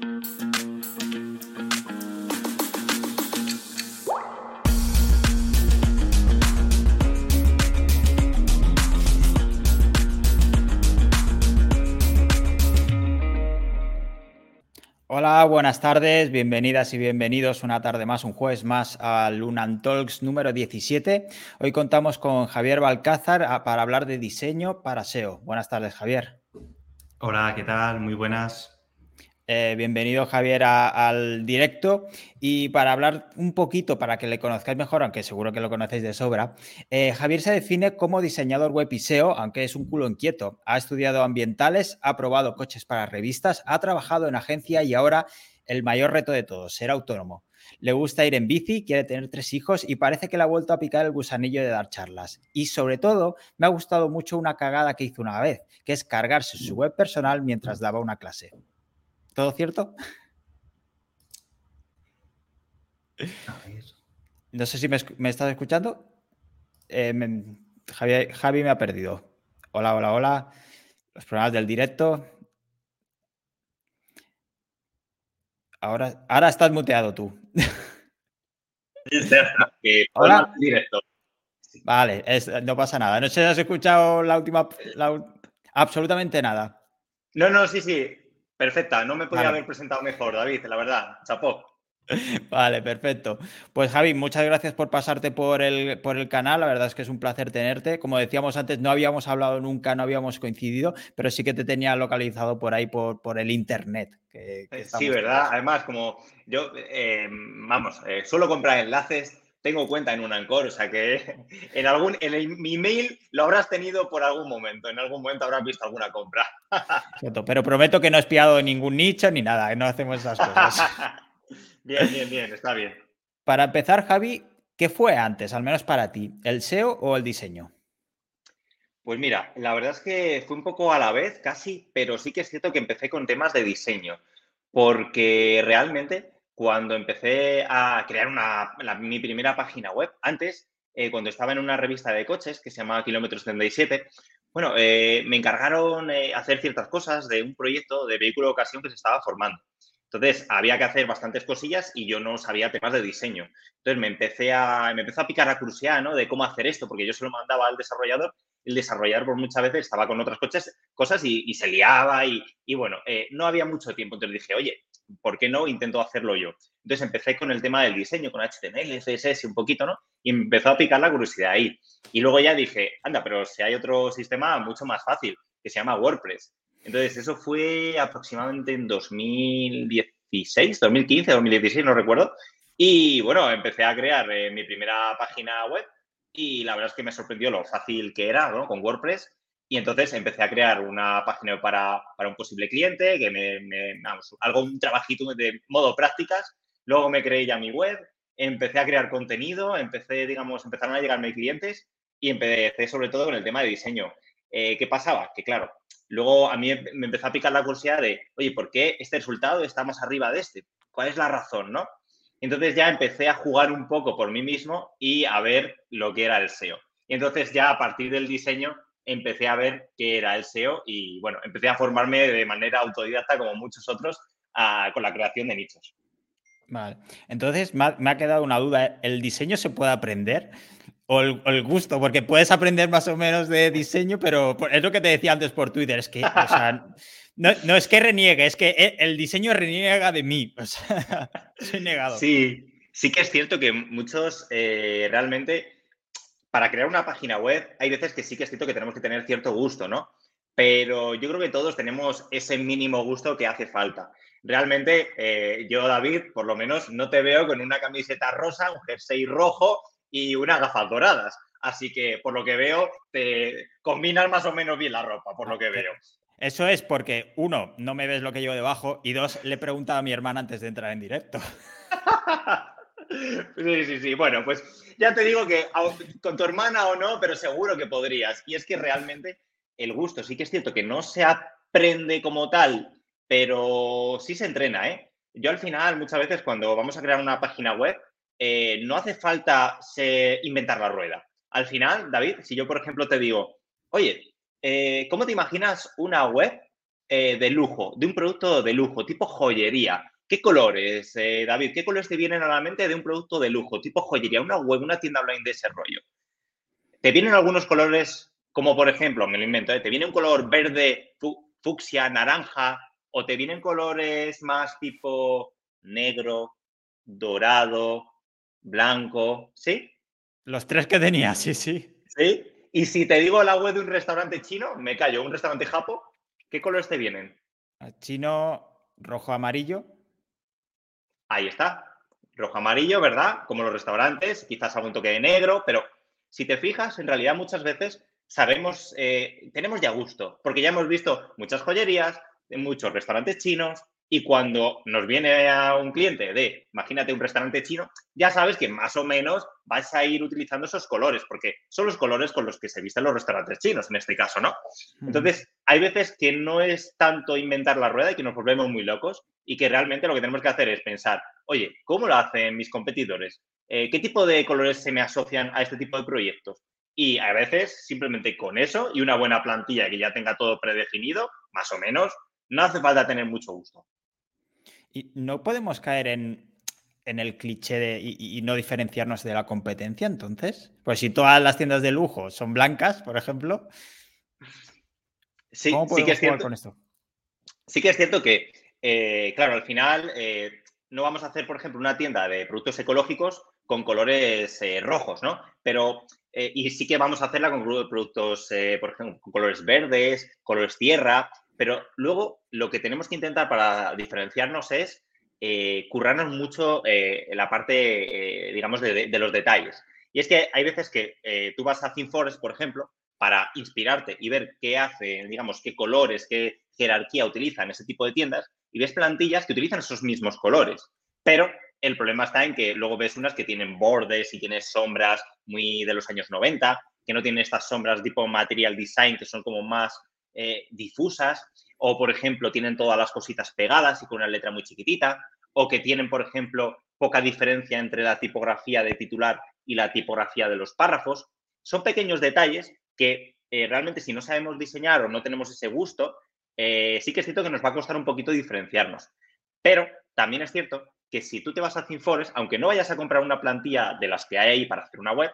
Hola, buenas tardes, bienvenidas y bienvenidos una tarde más, un jueves más al Lunan Talks número 17. Hoy contamos con Javier Balcázar ah, para hablar de diseño para SEO. Buenas tardes, Javier. Hola, ¿qué tal? Muy buenas. Eh, bienvenido Javier al directo y para hablar un poquito, para que le conozcáis mejor, aunque seguro que lo conocéis de sobra, eh, Javier se define como diseñador web y SEO, aunque es un culo inquieto. Ha estudiado ambientales, ha probado coches para revistas, ha trabajado en agencia y ahora el mayor reto de todos, ser autónomo. Le gusta ir en bici, quiere tener tres hijos y parece que le ha vuelto a picar el gusanillo de dar charlas. Y sobre todo, me ha gustado mucho una cagada que hizo una vez, que es cargarse su web personal mientras daba una clase. ¿Todo cierto? No sé si me, estás escuchando. Eh, Javi, me ha perdido. Hola, hola, hola. Los problemas del directo. Ahora, ahora estás muteado tú. Hola. Directo. Vale, no pasa nada. No sé si has escuchado la última. absolutamente nada. No, no, sí, sí. Perfecta, no me podía haber presentado mejor, David, la verdad. Chapó. Vale, perfecto. Pues Javi, muchas gracias por pasarte por el, por el canal. La verdad es que es un placer tenerte. Como decíamos antes, no habíamos hablado nunca, no habíamos coincidido, pero sí que te tenía localizado por ahí, por, por el Internet. Eh, sí, ¿verdad? Además, como yo, eh, vamos, eh, suelo comprar enlaces tengo cuenta en un Ancor, o sea que en algún, en mi email lo habrás tenido por algún momento, en algún momento habrás visto alguna compra. pero prometo que no he espiado ningún nicho ni nada, no hacemos esas cosas. bien, bien, bien, está bien. Para empezar, Javi, ¿qué fue antes, al menos para ti, el SEO o el diseño? Pues mira, la verdad es que fue un poco a la vez, casi, pero sí que es cierto que empecé con temas de diseño, porque realmente cuando empecé a crear una, mi primera página web. Antes, eh, cuando estaba en una revista de coches que se llamaba Kilómetros 37, bueno, eh, me encargaron eh, hacer ciertas cosas de un proyecto de vehículo de ocasión que se estaba formando. Entonces, había que hacer bastantes cosillas y yo no sabía temas de diseño. Entonces, me empecé a, me empezó a picar la curiosidad, ¿no? De cómo hacer esto, porque yo se lo mandaba al desarrollador. El desarrollador, por muchas veces, estaba con otras coches, cosas y, se liaba y, y bueno, no había mucho tiempo. Entonces dije, oye, ¿por qué no intento hacerlo yo? Entonces empecé con el tema del diseño, con HTML, CSS un poquito, ¿no? Y empezó a picar la curiosidad ahí. Y luego ya dije, anda, pero si hay otro sistema mucho más fácil, que se llama WordPress. Entonces eso fue aproximadamente en 2016, 2015, 2016, no recuerdo. Y bueno, empecé a crear eh, mi primera página web y la verdad es que me sorprendió lo fácil que era, ¿no? Con WordPress y entonces empecé a crear una página para, para un posible cliente, que me, me vamos, algo, un trabajito de modo prácticas. Luego me creé ya mi web, empecé a crear contenido, empecé, digamos, empezaron a llegarme clientes y empecé sobre todo con el tema de diseño. Eh, ¿Qué pasaba? Que claro, luego a mí me empezó a picar la curiosidad de, oye, ¿por qué este resultado está más arriba de este? ¿Cuál es la razón, no? Entonces ya empecé a jugar un poco por mí mismo y a ver lo que era el SEO. Y entonces ya a partir del diseño empecé a ver qué era el SEO y bueno, empecé a formarme de manera autodidacta como muchos otros con la creación de nichos. Vale, entonces me ha, quedado una duda, ¿el diseño se puede aprender? O el, gusto, porque puedes aprender más o menos de diseño, pero es lo que te decía antes por Twitter, es que, o sea, no, es que reniegue, es que e, el diseño reniega de mí, o sea, soy negado. Sí, sí que es cierto que muchos eh, realmente para crear una página web hay veces que sí que es cierto que tenemos que tener cierto gusto, ¿no? Pero yo creo que todos tenemos ese mínimo gusto que hace falta. Realmente, eh, yo, David, por lo menos no te veo con una camiseta rosa, un jersey rojo y unas gafas doradas. Así que, por lo que veo, te combinas más o menos bien la ropa, por lo que veo. Eso es porque, uno, no me ves lo que llevo debajo y dos, le he preguntado a mi hermana antes de entrar en directo. Sí, sí, sí. Bueno, pues ya te digo que con tu hermana o no, pero seguro que podrías. Y es que realmente el gusto, sí que es cierto que no se aprende como tal, pero sí se entrena, ¿eh? Yo al final, muchas veces cuando vamos a crear una página web, eh, no hace falta inventar la rueda. Al final, David, si yo, por ejemplo, te digo, oye, eh, ¿cómo te imaginas una web eh, de lujo, de un producto de lujo, tipo joyería, ¿qué colores, eh, David? ¿Qué colores te vienen a la mente de un producto de lujo, tipo joyería, una web, una tienda online de ese rollo? Te vienen algunos colores, como por ejemplo, me lo invento, ¿eh? te viene un color verde, fucsia, naranja, o te vienen colores más tipo negro, dorado, blanco, ¿sí? Los tres que tenía, sí, sí. ¿Sí? Y si te digo la web de un restaurante chino, me callo, un restaurante japo, ¿qué colores te vienen? Chino, rojo, amarillo. Ahí está. Rojo, amarillo, ¿verdad? Como los restaurantes, quizás algún toque de negro, pero si te fijas, en realidad muchas veces sabemos, eh, tenemos ya gusto, porque ya hemos visto muchas joyerías, muchos restaurantes chinos, y cuando nos viene a un cliente de, imagínate un restaurante chino, ya sabes que más o menos vas a ir utilizando esos colores, porque son los colores con los que se visten los restaurantes chinos, en este caso, ¿no? Entonces, hay veces que no es tanto inventar la rueda y que nos volvemos muy locos y que realmente lo que tenemos que hacer es pensar, oye, ¿cómo lo hacen mis competidores? Eh, ¿Qué tipo de colores se me asocian a este tipo de proyectos? Y a veces, simplemente con eso y una buena plantilla que ya tenga todo predefinido, más o menos, no hace falta tener mucho gusto. Y no podemos caer en, el cliché de, y, no diferenciarnos de la competencia, entonces. Pues si todas las tiendas de lujo son blancas, por ejemplo. Sí, sí que es cierto. Con esto? Sí que es cierto que, eh, claro, al final eh, no vamos a hacer, por ejemplo, una tienda de productos ecológicos con colores eh, rojos, ¿no? Pero, y sí que vamos a hacerla con productos, por ejemplo, con colores verdes, colores tierra, pero luego lo que tenemos que intentar para diferenciarnos es eh, currarnos mucho eh, la parte, eh, digamos, de, los detalles. Y es que hay veces que tú vas a ThemeForest, por ejemplo, para inspirarte y ver qué hace, digamos, qué colores, qué jerarquía utilizan ese tipo de tiendas y ves plantillas que utilizan esos mismos colores. Pero el problema está en que luego ves unas que tienen bordes y tienes sombras muy de los años 90, que no tienen estas sombras tipo material design, que son como más eh, difusas, o por ejemplo tienen todas las cositas pegadas y con una letra muy chiquitita, o que tienen, por ejemplo, poca diferencia entre la tipografía de titular y la tipografía de los párrafos. Son pequeños detalles que eh, realmente si no sabemos diseñar o no tenemos ese gusto, eh, sí que es cierto que nos va a costar un poquito diferenciarnos. Pero también es cierto que si tú te vas a ThemeForest, aunque no vayas a comprar una plantilla de las que hay ahí para hacer una web,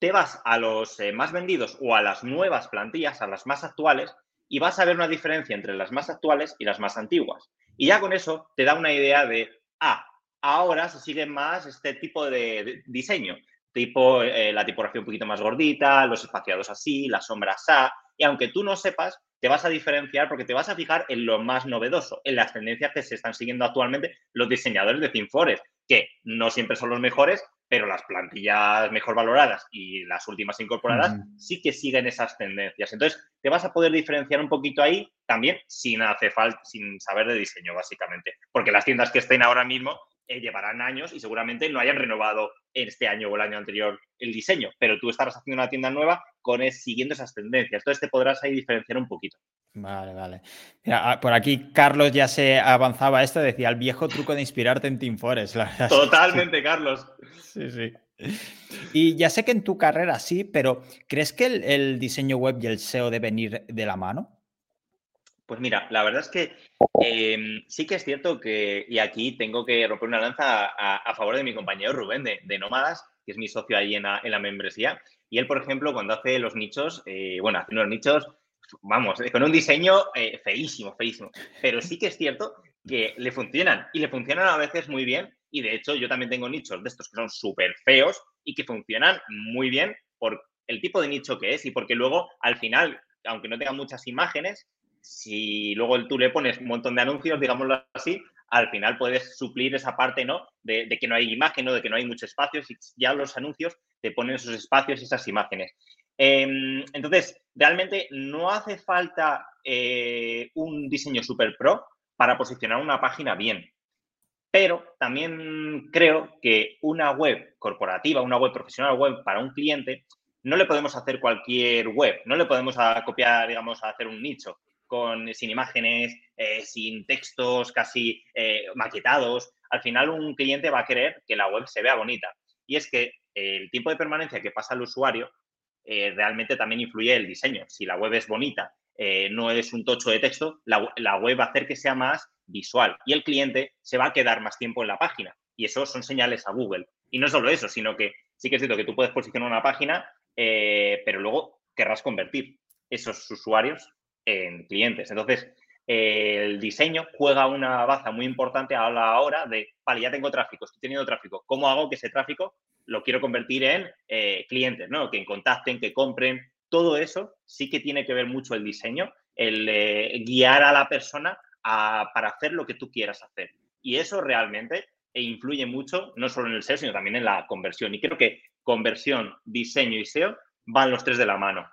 te vas a los eh, más vendidos o a las nuevas plantillas, a las más actuales, y vas a ver una diferencia entre las más actuales y las más antiguas. Y ya con eso te da una idea de, ah, ahora se sigue más este tipo de, diseño, tipo eh, la tipografía un poquito más gordita, los espaciados así, las sombras A, y aunque tú no sepas, te vas a diferenciar porque te vas a fijar en lo más novedoso, en las tendencias que se están siguiendo actualmente los diseñadores de ThemeForest, que no siempre son los mejores, pero las plantillas mejor valoradas y las últimas incorporadas sí que siguen esas tendencias. Entonces, te vas a poder diferenciar un poquito ahí también sin hacer falta, sin saber de diseño, básicamente. Porque las tiendas que estén ahora mismo eh, llevarán años y seguramente no hayan renovado este año o el año anterior el diseño, pero tú estarás haciendo una tienda nueva con siguiendo esas tendencias. Entonces, te podrás ahí diferenciar un poquito. Vale, vale. Ah, por aquí Carlos ya se avanzaba esto, decía el viejo truco de inspirarte en Team Forest. Totalmente, Carlos. Sí, sí. Y ya sé que en tu carrera sí, pero ¿crees que el, diseño web y el SEO deben ir de la mano? Pues mira, la verdad es que em, sí que es cierto que, y aquí tengo que romper una lanza a, favor de mi compañero Rubén de, Nómadas, que es mi socio ahí en la, membresía. Y él, por ejemplo, cuando hace los nichos, eh, bueno, hace unos nichos, vamos, con un diseño eh, feísimo, feísimo. Pero sí que es cierto que le funcionan y le funcionan a veces muy bien y de hecho, yo también tengo nichos de estos que son súper feos y que funcionan muy bien por el tipo de nicho que es y porque luego, al final, aunque no tengan muchas imágenes, si luego tú le pones un montón de anuncios, digámoslo así, al final puedes suplir esa parte, ¿no? De, que no hay imagen, ¿no? De que no hay mucho espacio, y ya los anuncios te ponen esos espacios y esas imágenes. Em, entonces, realmente no hace falta eh, un diseño super pro para posicionar una página bien. Pero también creo que una web corporativa, una web profesional web para un cliente, no le podemos hacer cualquier web, no le podemos copiar, digamos, a hacer un nicho con, sin imágenes, eh, sin textos casi eh, maquetados. Al final un cliente va a querer que la web se vea bonita. Y es que el tiempo de permanencia que pasa el usuario eh, realmente también influye el diseño. Si la web es bonita, eh, no es un tocho de texto, la, la web va a hacer que sea más visual y el cliente se va a quedar más tiempo en la página. Y eso son señales a Google. Y no solo eso, sino que sí que es cierto que tú puedes posicionar una página, eh, pero luego querrás convertir esos usuarios en clientes. Entonces, el diseño juega una baza muy importante a la hora de, vale, ya tengo tráfico, estoy teniendo tráfico, ¿cómo hago que ese tráfico lo quiero convertir en eh, clientes, ¿no? Que contacten, que compren. Todo eso sí que tiene que ver mucho el diseño, el eh, guiar a la persona para hacer lo que tú quieras hacer. Y eso realmente influye mucho, no solo en el SEO, sino también en la conversión. Y creo que conversión, diseño y SEO van los tres de la mano.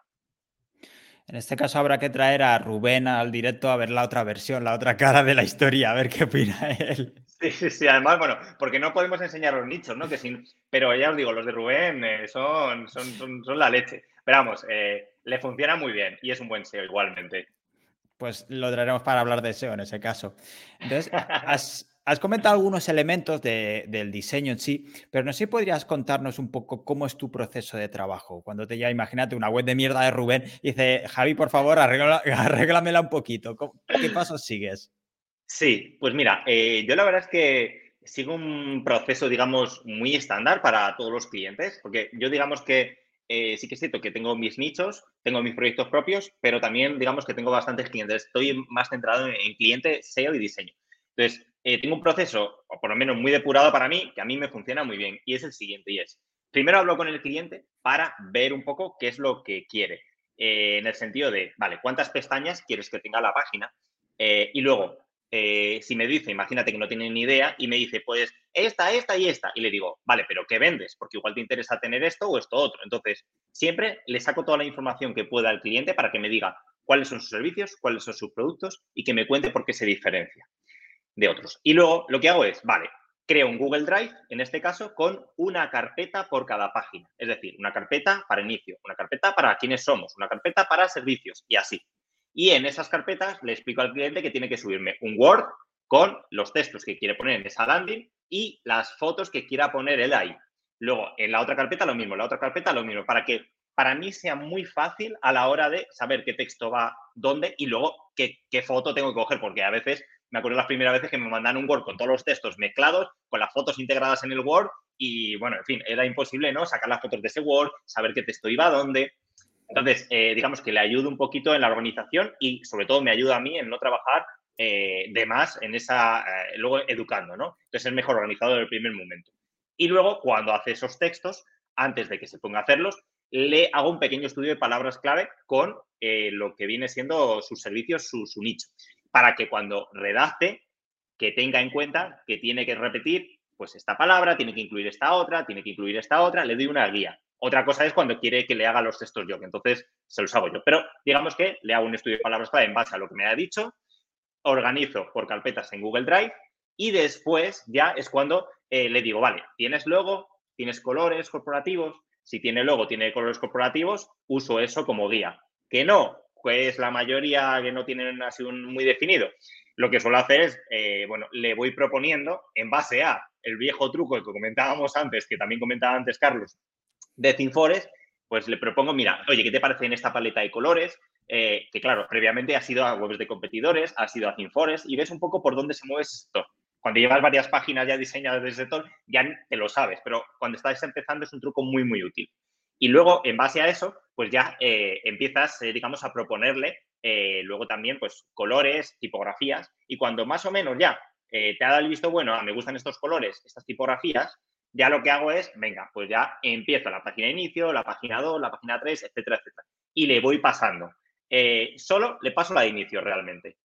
En este caso habrá que traer a Rubén al directo a ver la otra versión, la otra cara de la historia, a ver qué opina él. Sí, sí, sí. Además, bueno, porque no podemos enseñar los nichos, ¿no? Que sin, pero ya os digo, los de Rubén eh, son, son, son, la leche. Pero vamos, eh, le funciona muy bien y es un buen SEO igualmente. Pues lo traeremos para hablar de SEO en ese caso. Entonces, has, Has comentado algunos elementos del diseño en sí, pero no sé si podrías contarnos un poco cómo es tu proceso de trabajo. Cuando te ya, imagínate, una web de mierda de Rubén y dice, Javi, por favor, arréglamela un poquito. ¿Qué pasos sigues? Sí, pues mira, eh, yo la verdad es que sigo un proceso, digamos, muy estándar para todos los clientes, porque yo digamos que eh, sí que es cierto que tengo mis nichos, tengo mis proyectos propios, pero también digamos que tengo bastantes clientes. Estoy más centrado en, en cliente, SEO y diseño. Entonces, eh, tengo un proceso, o por lo menos muy depurado para mí, que a mí me funciona muy bien, y es el siguiente, y es, primero hablo con el cliente para ver un poco qué es lo que quiere, eh, en el sentido de, vale, ¿cuántas pestañas quieres que tenga la página? Eh, y luego, si me dice, imagínate que no tiene ni idea, y me dice, pues esta, esta y esta, y le digo, vale, pero ¿qué vendes? Porque igual te interesa tener esto o esto otro. Entonces, siempre le saco toda la información que pueda al cliente para que me diga cuáles son sus servicios, cuáles son sus productos y que me cuente por qué se diferencia de otros. Y luego lo que hago es, vale, creo un Google Drive, en este caso, con una carpeta por cada página. Es decir, una carpeta para inicio, una carpeta para quiénes somos, una carpeta para servicios y así. Y en esas carpetas le explico al cliente que tiene que subirme un Word con los textos que quiere poner en esa landing y las fotos que quiera poner él ahí. Luego, en la otra carpeta lo mismo, la otra carpeta lo mismo, para que para mí sea muy fácil a la hora de saber qué texto va dónde y luego qué, qué foto tengo que coger, porque a veces me acuerdo las primeras veces que me mandaron un Word con todos los textos mezclados, con las fotos integradas en el Word y, bueno, en fin, era imposible, ¿no? Sacar las fotos de ese Word, saber qué texto iba a dónde. Entonces, eh, digamos que le ayudo un poquito en la organización y, sobre todo, me ayuda a mí en no trabajar eh, de más en esa, eh, luego educando, ¿no? Entonces, es mejor organizado en el primer momento. Y luego, cuando hace esos textos, antes de que se ponga a hacerlos, le hago un pequeño estudio de palabras clave con lo que viene siendo sus servicios, su, su nicho para que cuando redacte, que tenga en cuenta que tiene que repetir pues esta palabra, tiene que incluir esta otra, tiene que incluir esta otra, le doy una guía. Otra cosa es cuando quiere que le haga los textos yo, que entonces se los hago yo. Pero digamos que le hago un estudio de palabras clave en base a lo que me ha dicho, organizo por carpetas en Google Drive y después ya es cuando eh, le digo, vale, ¿tienes logo? ¿Tienes colores corporativos? Si tiene logo, tiene colores corporativos, uso eso como guía. Que no, es la mayoría que no tienen así un muy definido. Lo que suelo hacer es, eh, bueno, le voy proponiendo en base a el viejo truco que comentábamos antes, que también comentaba antes Carlos, de Cinfores, pues le propongo, mira, oye, ¿qué te parece en esta paleta de colores? Eh, que claro, previamente ha sido a webs de competidores, ha sido a Cinfores y ves un poco por dónde se mueve ese sector. Cuando llevas varias páginas ya diseñadas del sector, ya te lo sabes, pero cuando estás empezando es un truco muy, muy útil. Y luego, en base a eso, pues ya eh, empiezas, eh, digamos, a proponerle eh, luego también, pues, colores, tipografías. Y cuando más o menos ya te ha dado el visto bueno, me gustan estos colores, estas tipografías, ya lo que hago es, venga, pues ya empiezo la página de inicio, la página 2, la página 3, etcétera, etcétera. Y le voy pasando. solo le paso la de inicio realmente.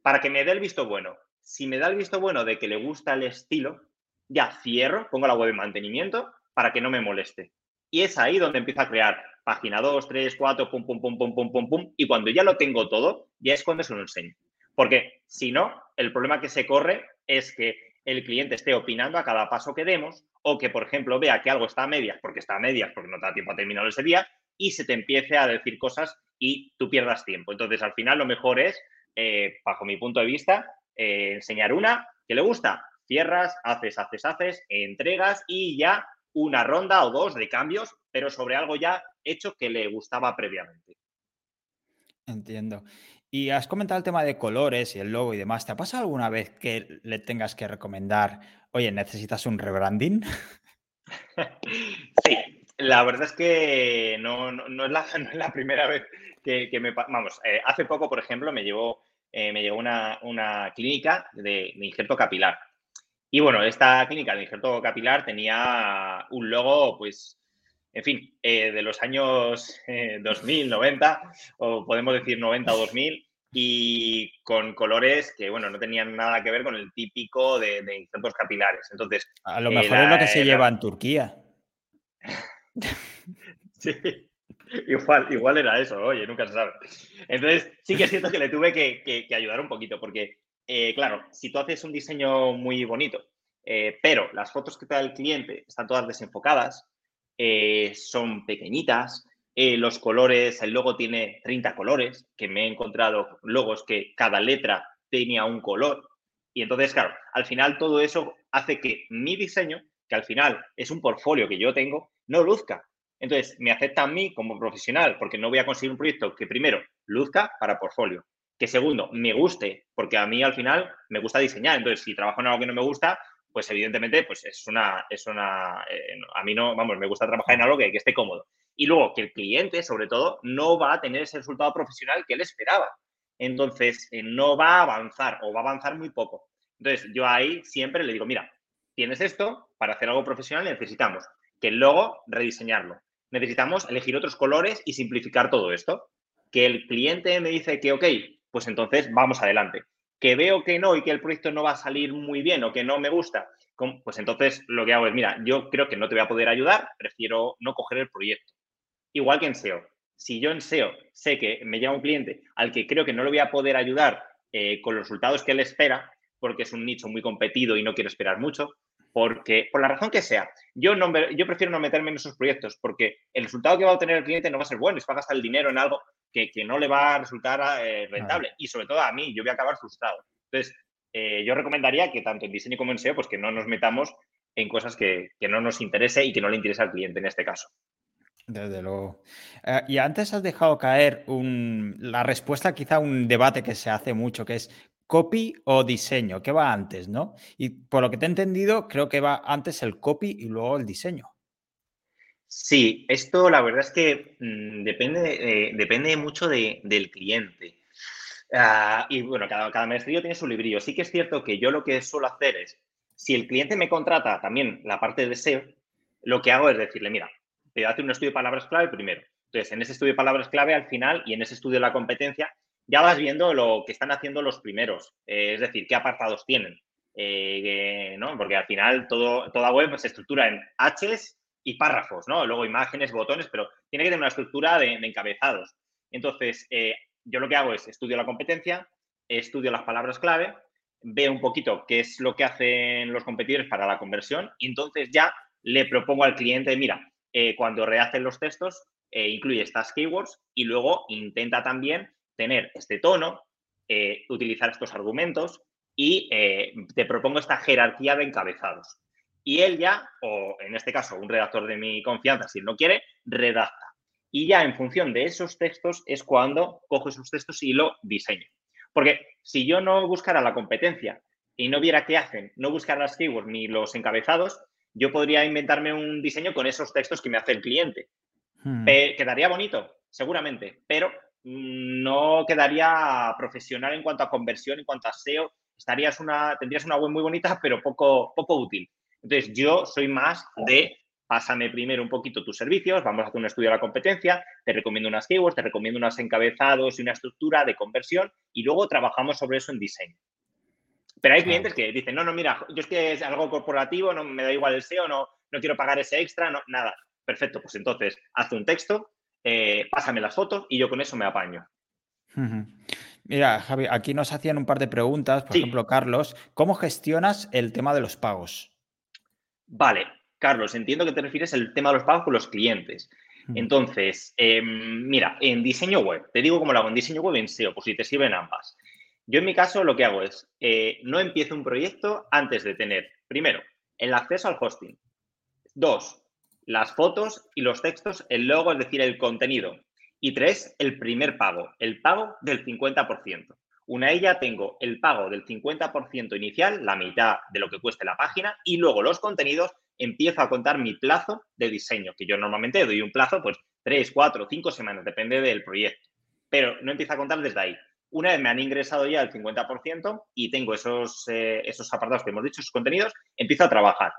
Para que me dé el visto bueno. Si me da el visto bueno de que le gusta el estilo, ya cierro, pongo la web en mantenimiento para que no me moleste. Y es ahí donde empiezo a crear página 2, 3, 4, pum, pum, pum, pum, pum, pum, pum. Y cuando ya lo tengo todo, ya es cuando se lo enseño. Porque si no, el problema que se corre es que el cliente esté opinando a cada paso que demos o que, por ejemplo, vea que algo está a medias porque está a medias, porque no te da tiempo a terminar ese día y se te empiece a decir cosas y tú pierdas tiempo. Entonces, al final, lo mejor es, eh, bajo mi punto de vista, eh, enseñar una que le gusta. Cierras, haces, haces, haces, entregas y ya una ronda o dos de cambios, pero sobre algo ya hecho que le gustaba previamente. Entiendo. Y has comentado el tema de colores y el logo y demás. ¿Te ha pasado alguna vez que le tengas que recomendar, oye, necesitas un rebranding? Sí, la verdad es que no, es, la, primera vez que, me... Vamos, eh, hace poco, por ejemplo, me llevó, eh, me llevó una, clínica de, injerto capilar. Y bueno, esta clínica de injerto capilar tenía un logo, pues, en fin, eh, de los años 2000, 90, o podemos decir 90 o 2000, y con colores que, bueno, no tenían nada que ver con el típico de, de injertos capilares. Entonces, a lo mejor es lo que se lleva en Turquía. sí, igual, igual era eso, oye, nunca se sabe. Entonces, sí que es cierto que le tuve que, ayudar un poquito, porque, eh, claro, si tú haces un diseño muy bonito, eh, pero las fotos que te da el cliente están todas desenfocadas, eh, son pequeñitas, los colores, el logo tiene 30 colores, que me he encontrado logos que cada letra tenía un color. Y entonces, claro, al final todo eso hace que mi diseño que al final es un portfolio que yo tengo, no luzca. Entonces, me acepta a mí como profesional porque no voy a conseguir un proyecto que primero luzca para portfolio, que segundo me guste, porque a mí al final me gusta diseñar. Entonces, si trabajo en algo que no me gusta, pues evidentemente pues es una, es una, eh, a mí no, vamos, me gusta trabajar en algo que, esté cómodo. Y luego que el cliente, sobre todo, no va a tener ese resultado profesional que él esperaba. Entonces, eh, no va a avanzar o va a avanzar muy poco. Entonces, yo ahí siempre le digo, mira, tienes esto, para hacer algo profesional necesitamos que el logo rediseñarlo. Necesitamos elegir otros colores y simplificar todo esto. Que el cliente me dice que ok, pues entonces vamos adelante. Que veo que no y que el proyecto no va a salir muy bien o que no me gusta, pues entonces lo que hago es, mira, yo creo que no te voy a poder ayudar, prefiero no coger el proyecto. Igual que en SEO. Si yo en SEO sé que me llama un cliente al que creo que no le voy a poder ayudar eh, con los resultados que él espera, porque es un nicho muy competido y no quiero esperar mucho, porque, por la razón que sea, yo, no, yo prefiero no meterme en esos proyectos porque el resultado que va a obtener el cliente no va a ser bueno, es va a gastar el dinero en algo que, no le va a resultar eh, rentable. Y sobre todo a mí, yo voy a acabar frustrado. Entonces, eh, yo recomendaría que tanto en diseño como en SEO, pues que no nos metamos en cosas que, no nos interese y que no le interesa al cliente en este caso. Desde luego. Eh, y antes has dejado caer la respuesta quizá un debate que se hace mucho, que es copy o diseño, ¿qué va antes, no? Y por lo que te he entendido, creo que va antes el copy y luego el diseño. Sí, esto la verdad es que mm, depende, depende mucho del cliente. Ah, y bueno, cada, cada maestrillo tiene su librillo. Sí que es cierto que yo lo que suelo hacer es, si el cliente me contrata también la parte de SEO, lo que hago es decirle, mira, te hace un estudio de palabras clave primero. Entonces, en ese estudio de palabras clave, al final, y en ese estudio de la competencia, ya vas viendo lo que están haciendo los primeros, eh, es decir, qué apartados tienen. Eh, ¿no? Porque al final todo, toda web se estructura en Hs y párrafos, ¿no? Luego imágenes, botones, pero tiene que tener una estructura de, encabezados. Entonces, eh, yo lo que hago es estudio la competencia, estudio las palabras clave, veo un poquito qué es lo que hacen los competidores para la conversión y entonces ya le propongo al cliente, mira, cuando rehacen los textos, incluye estas keywords y luego intenta también tener este tono, eh, utilizar estos argumentos y eh, te propongo esta jerarquía de encabezados. Y él ya, o en este caso un redactor de mi confianza, si él no quiere, redacta. Y ya en función de esos textos es cuando cojo esos textos y lo diseño. Porque si yo no buscara la competencia y no viera qué hacen, no buscara las keywords ni los encabezados, yo podría inventarme un diseño con esos textos que me hace el cliente. Hmm. Quedaría bonito, seguramente, pero no quedaría profesional en cuanto a conversión, en cuanto a SEO. Estarías una, tendrías una web muy bonita, pero poco, poco útil. Entonces, yo soy más de pásame primero un poquito tus servicios, vamos a hacer un estudio de la competencia, te recomiendo unas keywords, te recomiendo unos encabezados y una estructura de conversión y luego trabajamos sobre eso en diseño. Pero hay clientes que dicen, no, no, mira, yo es que es algo corporativo, no me da igual el SEO, no, no quiero pagar ese extra, no, nada. Perfecto, pues entonces haz un texto, eh, pásame las fotos y yo con eso me apaño. Mira, Javi, aquí nos hacían un par de preguntas. Por ejemplo, Carlos, ¿cómo gestionas el tema de los pagos? Vale, Carlos, entiendo que te refieres al tema de los pagos con los clientes. Entonces, em, mira, en diseño web, te digo cómo lo hago, en diseño web en SEO, por si te sirven ambas. Yo en mi caso lo que hago es, eh, no empiezo un proyecto antes de tener, primero, el acceso al hosting. Dos, las fotos y los textos, el logo, es decir, el contenido. Y tres, el primer pago, el pago del 50%. Una ella tengo el pago del 50% inicial, la mitad de lo que cueste la página, y luego los contenidos empiezo a contar mi plazo de diseño, que yo normalmente doy un plazo, pues tres, cuatro, cinco semanas, depende del proyecto. Pero no empiezo a contar desde ahí. Una vez me han ingresado ya el 50% y tengo esos, eh, esos apartados que hemos dicho, esos contenidos, empiezo a trabajar.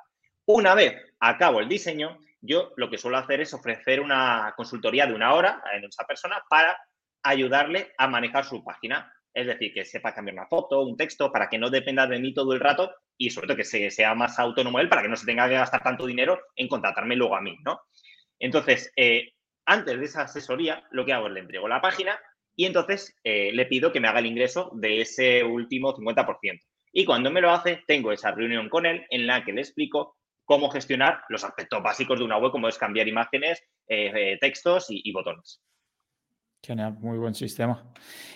Una vez acabo el diseño, yo lo que suelo hacer es ofrecer una consultoría de una hora a esa persona para ayudarle a manejar su página. Es decir, que sepa cambiar una foto, un texto, para que no dependa de mí todo el rato y sobre todo que sea más autónomo él para que no se tenga que gastar tanto dinero en contratarme luego a mí, ¿no? Entonces, eh, antes de esa asesoría, lo que hago es le entrego la página y entonces eh, le pido que me haga el ingreso de ese último 50%. Y cuando me lo hace, tengo esa reunión con él en la que le explico cómo gestionar los aspectos básicos de una web, como es cambiar imágenes, eh, textos y botones. Genial, muy buen sistema.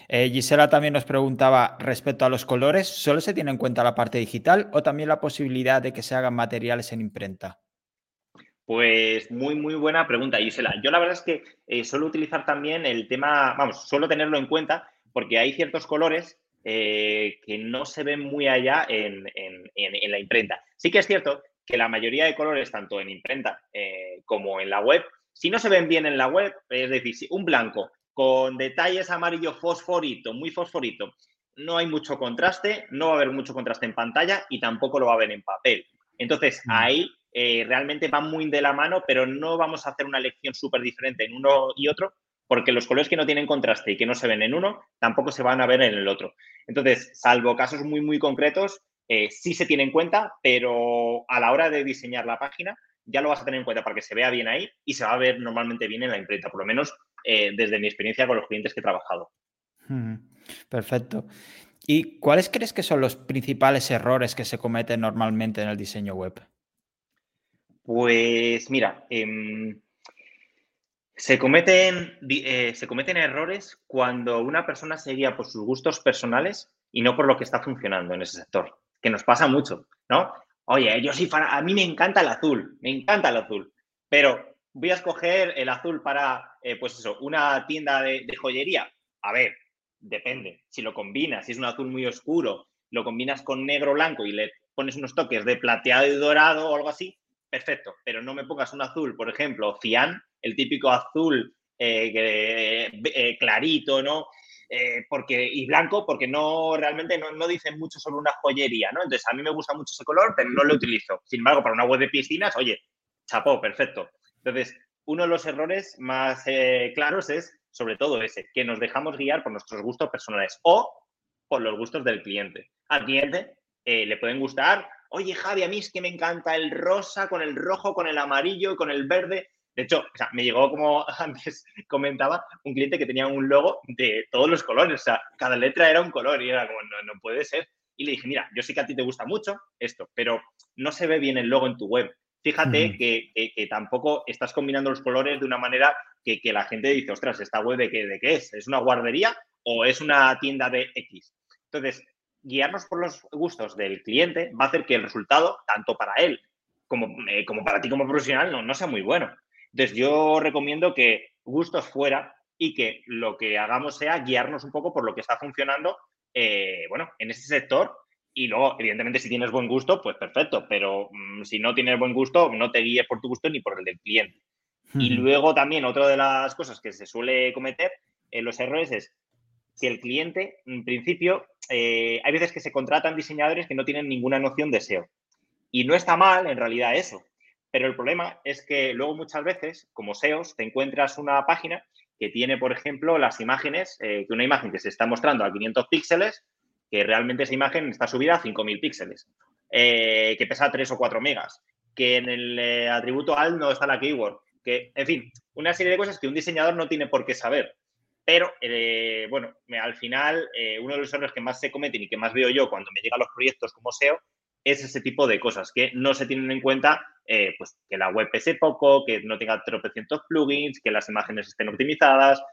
Eh, Gisela también nos preguntaba respecto a los colores, ¿solo se tiene en cuenta la parte digital o también la posibilidad de que se hagan materiales en imprenta? Pues muy, muy buena pregunta, Gisela. Yo la verdad es que eh, suelo utilizar también el tema, vamos, suelo tenerlo en cuenta porque hay ciertos colores eh, que no se ven muy allá en, la imprenta. Sí que es cierto que la mayoría de colores, tanto en imprenta como en la web, si no se ven bien en la web, es decir, si un blanco con detalles amarillo fosforito, muy fosforito. No hay mucho contraste, no va a haber mucho contraste en pantalla y tampoco lo va a haber en papel. Entonces, mm. ahí eh, realmente va muy de la mano, pero no vamos a hacer una elección súper diferente en uno y otro, porque los colores que no tienen contraste y que no se ven en uno, tampoco se van a ver en el otro. Entonces, salvo casos muy, muy concretos, eh, sí se tiene en cuenta, pero a la hora de diseñar la página, ya lo vas a tener en cuenta para que se vea bien ahí y se va a ver normalmente bien en la imprenta, por lo menos eh, desde mi experiencia con los clientes que he trabajado. Perfecto. ¿Y cuáles crees que son los principales errores que se cometen normalmente en el diseño web? Pues mira, em, se, cometen, eh, se cometen errores cuando una persona se guía por sus gustos personales y no por lo que está funcionando en ese sector, que nos pasa mucho, ¿no? Oye, yo sí, a mí me encanta el azul, me encanta el azul, pero voy a escoger el azul para, eh, pues eso, una tienda de, joyería. A ver, depende. Si lo combinas, si es un azul muy oscuro, lo combinas con negro blanco y le pones unos toques de plateado y dorado o algo así, perfecto. Pero no me pongas un azul, por ejemplo, cian, el típico azul eh, eh, clarito, ¿no? Porque, y blanco, porque no realmente no, no dicen mucho sobre una joyería, ¿no? Entonces, a mí me gusta mucho ese color, pero no lo utilizo. Sin embargo, para una web de piscinas, oye, chapó, perfecto. Entonces, uno de los errores más eh, claros es sobre todo ese, que nos dejamos guiar por nuestros gustos personales o por los gustos del cliente. Al cliente eh, le pueden gustar, oye Javi, a mí es que me encanta el rosa con el rojo, con el amarillo, con el verde. De hecho, me llegó, como antes comentaba, un cliente que tenía un logo de todos los colores. O sea, cada letra era un color y era como, no, no puede ser. Y le dije, mira, yo sé que a ti te gusta mucho esto, pero no se ve bien el logo en tu web fíjate que, tampoco estás combinando los colores de una manera que, la gente dice, ostras, ¿esta web de qué, de qué es? ¿Es una guardería o es una tienda de X? Entonces, guiarnos por los gustos del cliente va a hacer que el resultado, tanto para él como, eh, como para ti como profesional, no, no sea muy bueno. Entonces, yo recomiendo que gustos fuera y que lo que hagamos sea guiarnos un poco por lo que está funcionando, eh, bueno, en este sector y luego, evidentemente, si tienes buen gusto, pues perfecto, pero mm, si no tienes buen gusto, no te guíes por tu gusto ni por el del cliente. Y luego también otra de las cosas que se suele cometer en los errores es si el cliente, en principio, eh, hay veces que se contratan diseñadores que no tienen ninguna noción de SEO. Y no está mal, en realidad, eso. Pero el problema es que luego muchas veces, como SEOs, te encuentras una página que tiene, por ejemplo, las imágenes, eh, que una imagen que se está mostrando a 500 píxeles, que realmente esa imagen está subida a 5.000 píxeles, eh, que pesa 3 o 4 megas, que en el eh, atributo al no está la keyword, que, en fin, una serie de cosas que un diseñador no tiene por qué saber. Pero, bueno, al final, uno de los errores que más se cometen y que más veo yo cuando me llegan los proyectos como SEO es ese tipo de cosas que no se tienen en cuenta, pues que la web pese poco, que no tenga tropecientos plugins, que las imágenes estén optimizadas,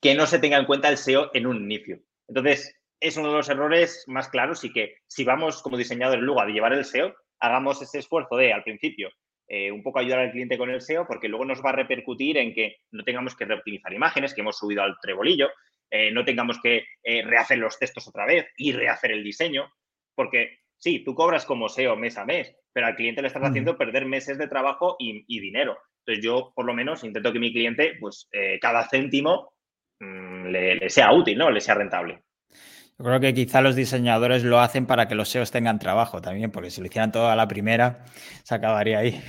que no se tenga en cuenta el SEO en un inicio. Entonces, es uno de los errores más claros y que si vamos como diseñadores luego a llevar el SEO, hagamos ese esfuerzo de al principio eh, un poco ayudar al cliente con el SEO, porque luego nos va a repercutir en que no tengamos que reoptimizar imágenes que hemos subido al trebolillo, eh, no tengamos que eh, rehacer los textos otra vez y rehacer el diseño, porque sí, tú cobras como SEO mes a mes, pero al cliente le estás haciendo perder meses de trabajo y, dinero. Entonces yo, por lo menos, intento que mi cliente, pues, cada céntimo mm, le, sea útil, ¿no? Le sea rentable. Yo creo que quizá los diseñadores lo hacen para que los SEOs tengan trabajo también, porque si lo hicieran todo a la primera, se acabaría ahí.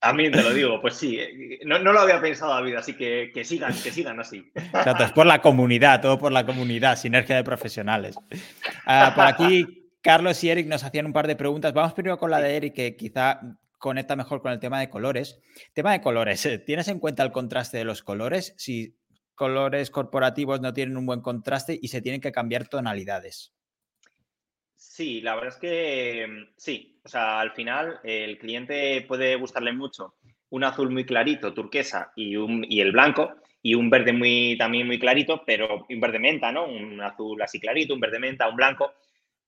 A mí te lo digo, pues sí, eh, no, lo había pensado David, así que, que sigan, que sigan así. Exacto, es por la comunidad, todo por la comunidad, sinergia de profesionales. Ah, por aquí, Carlos y Eric nos hacían un par de preguntas. Vamos primero con la de Eric, que quizá conecta mejor con el tema de colores. Tema de colores, ¿tienes en cuenta el contraste de los colores? Si colores corporativos no tienen un buen contraste y se tienen que cambiar tonalidades. Sí, la verdad es que mm, sí. O sea, al final el cliente puede gustarle mucho un azul muy clarito, turquesa, y, un, y el blanco, y un verde muy, también muy clarito, pero un verde menta, ¿no? Un azul así clarito, un verde menta, un blanco,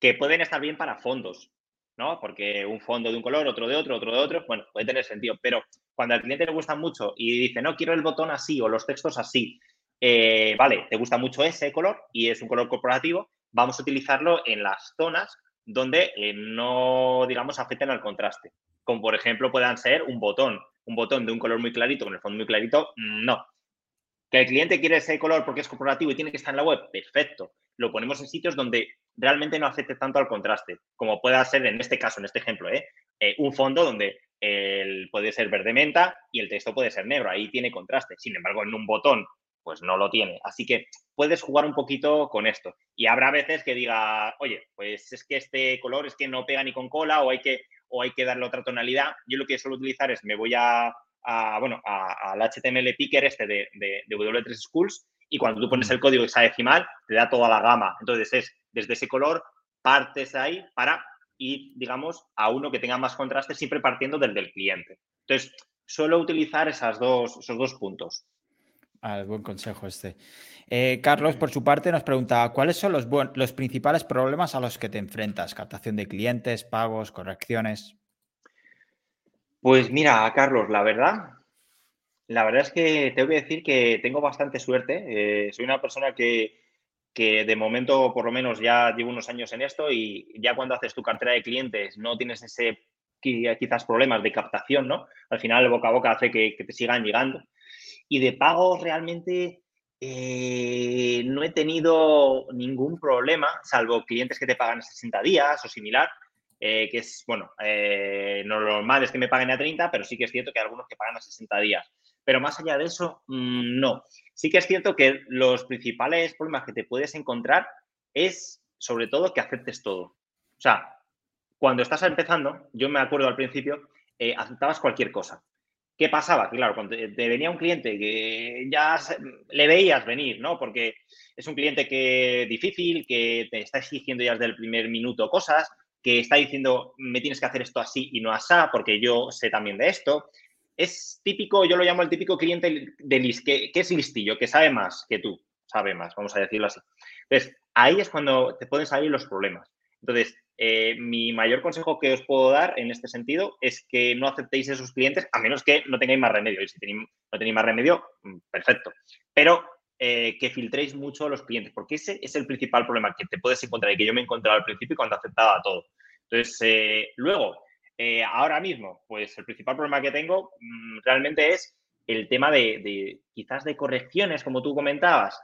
que pueden estar bien para fondos, ¿no? Porque un fondo de un color, otro de otro, otro de otro, bueno, puede tener sentido, pero cuando al cliente le gusta mucho y dice, no, quiero el botón así o los textos así, eh, vale, te gusta mucho ese color y es un color corporativo, vamos a utilizarlo en las zonas donde eh, no, digamos, afecten al contraste. Como por ejemplo puedan ser un botón, un botón de un color muy clarito con el fondo muy clarito, no. Que el cliente quiere ese color porque es corporativo y tiene que estar en la web, perfecto. Lo ponemos en sitios donde realmente no afecte tanto al contraste, como pueda ser en este caso, en este ejemplo, ¿eh? Eh, un fondo donde el, puede ser verde menta y el texto puede ser negro, ahí tiene contraste. Sin embargo, en un botón pues no lo tiene. Así que puedes jugar un poquito con esto. Y habrá veces que diga, oye, pues es que este color es que no pega ni con cola o hay que, o hay que darle otra tonalidad. Yo lo que suelo utilizar es, me voy a, bueno, al HTML picker este de, de, W3 Schools y cuando tú pones el código hexadecimal te da toda la gama. Entonces es desde ese color partes ahí para ir, digamos, a uno que tenga más contraste, siempre partiendo del del cliente. Entonces, suelo utilizar esas dos, esos dos puntos. Ah, buen consejo este. Eh, Carlos, por su parte, nos pregunta, ¿cuáles son los, los principales problemas a los que te enfrentas? ¿Captación de clientes, pagos, correcciones? Pues mira, Carlos, la verdad, la verdad es que tengo que decir que tengo bastante suerte. Eh, soy una persona que, que, de momento, por lo menos, ya llevo unos años en esto y ya cuando haces tu cartera de clientes no tienes ese quizás problemas de captación, ¿no? Al final, boca a boca hace que, te sigan llegando. Y de pagos realmente eh, no he tenido ningún problema, salvo clientes que te pagan 60 días o similar, eh, que es, bueno, eh, no lo normal es que me paguen a 30, pero sí que es cierto que hay algunos que pagan a 60 días. Pero más allá de eso, mm, no. Sí que es cierto que los principales problemas que te puedes encontrar es, sobre todo, que aceptes todo. O sea, cuando estás empezando, yo me acuerdo al principio, aceptabas cualquier cosa. ¿Qué pasaba? claro, cuando te venía un cliente que ya le veías venir, ¿no? Porque es un cliente que difícil, que te está exigiendo ya desde el primer minuto cosas, que está diciendo, me tienes que hacer esto así y no así, porque yo sé también de esto. Es típico, yo lo llamo el típico cliente de que, que es listillo, que sabe más que tú, sabe más, vamos a decirlo así. Entonces, ahí es cuando te pueden salir los problemas. Entonces, eh, mi mayor consejo que os puedo dar en este sentido es que no aceptéis esos clientes a menos que no tengáis más remedio. Y si tenéis, no tenéis más remedio, mm, perfecto. Pero eh, que filtréis mucho los clientes, porque ese es el principal problema que te puedes encontrar y que yo me he encontrado al principio cuando aceptaba todo. Entonces, eh, luego, ahora mismo, pues el principal problema que tengo mm, realmente es el tema de, de, quizás de correcciones, como tú comentabas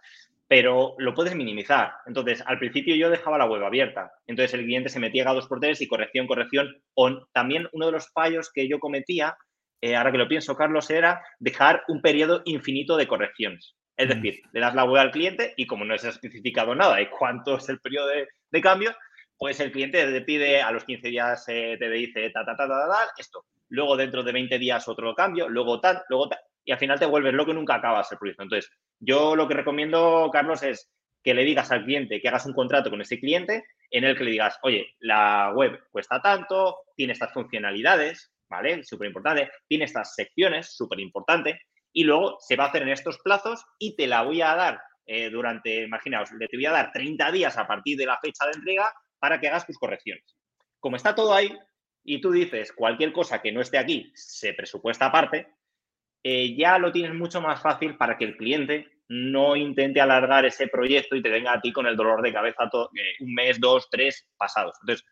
pero lo puedes minimizar. Entonces, al principio yo dejaba la web abierta. Entonces, el cliente se metía a dos por tres y corrección, corrección. O también uno de los fallos que yo cometía, eh, ahora que lo pienso, Carlos, era dejar un periodo infinito de correcciones. Es mm. decir, le das la web al cliente y como no se ha especificado nada de cuánto es el periodo de, cambio, pues el cliente te pide a los 15 días, eh, te dice ta, ta, ta, ta, ta, esto. Luego dentro de 20 días otro cambio, luego tal, luego tal. Y al final te vuelves loco y nunca acabas el proyecto. Entonces, yo lo que recomiendo, Carlos, es que le digas al cliente que hagas un contrato con ese cliente en el que le digas, oye, la web cuesta tanto, tiene estas funcionalidades, ¿vale? Súper importante, tiene estas secciones, súper importante, y luego se va a hacer en estos plazos y te la voy a dar eh, durante, imaginaos, le te voy a dar 30 días a partir de la fecha de entrega para que hagas tus correcciones. Como está todo ahí, y tú dices cualquier cosa que no esté aquí se presupuesta aparte, eh, ya lo tienes mucho más fácil para que el cliente no intente alargar ese proyecto y te venga a ti con el dolor de cabeza todo, eh, un mes, dos, tres pasados. Entonces,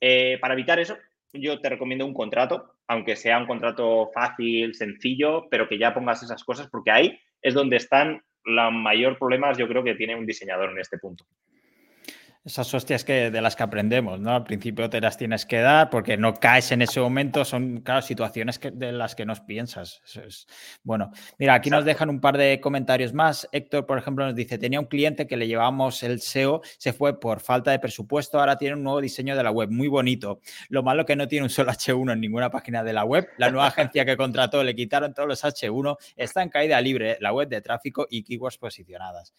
eh, para evitar eso, yo te recomiendo un contrato, aunque sea un contrato fácil, sencillo, pero que ya pongas esas cosas, porque ahí es donde están los mayores problemas, yo creo que tiene un diseñador en este punto. Esas hostias que, de las que aprendemos, ¿no? Al principio te las tienes que dar porque no caes en ese momento, son, claro, situaciones que, de las que no piensas. es, bueno, mira, aquí nos dejan un par de comentarios más. Héctor, por ejemplo, nos dice, tenía un cliente que le llevamos el SEO, se fue por falta de presupuesto, ahora tiene un nuevo diseño de la web, muy bonito. Lo malo que no tiene un solo H1 en ninguna página de la web. La nueva agencia que contrató le quitaron todos los H1, está en caída libre la web de tráfico y keywords posicionadas.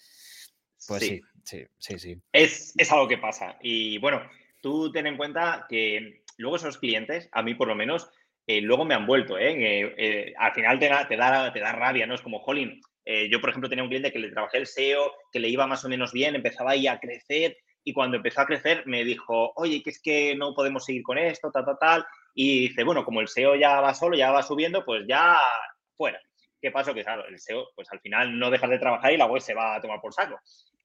Pues sí, sí, sí, sí. Es, algo que pasa. Y bueno, tú ten en cuenta que luego esos clientes, a mí por lo menos, eh, luego me han vuelto, ¿eh? eh al final te da, te da, te da rabia, ¿no? Es como, jolín, eh, yo por ejemplo tenía un cliente que le trabajé el SEO, que le iba más o menos bien, empezaba ahí a crecer y cuando empezó a crecer me dijo, oye, que es que no podemos seguir con esto, tal, tal, tal. Y dice, bueno, como el SEO ya va solo, ya va subiendo, pues ya fuera. ¿Qué pasó? Que claro, el SEO, pues al final no dejas de trabajar y la web se va a tomar por saco.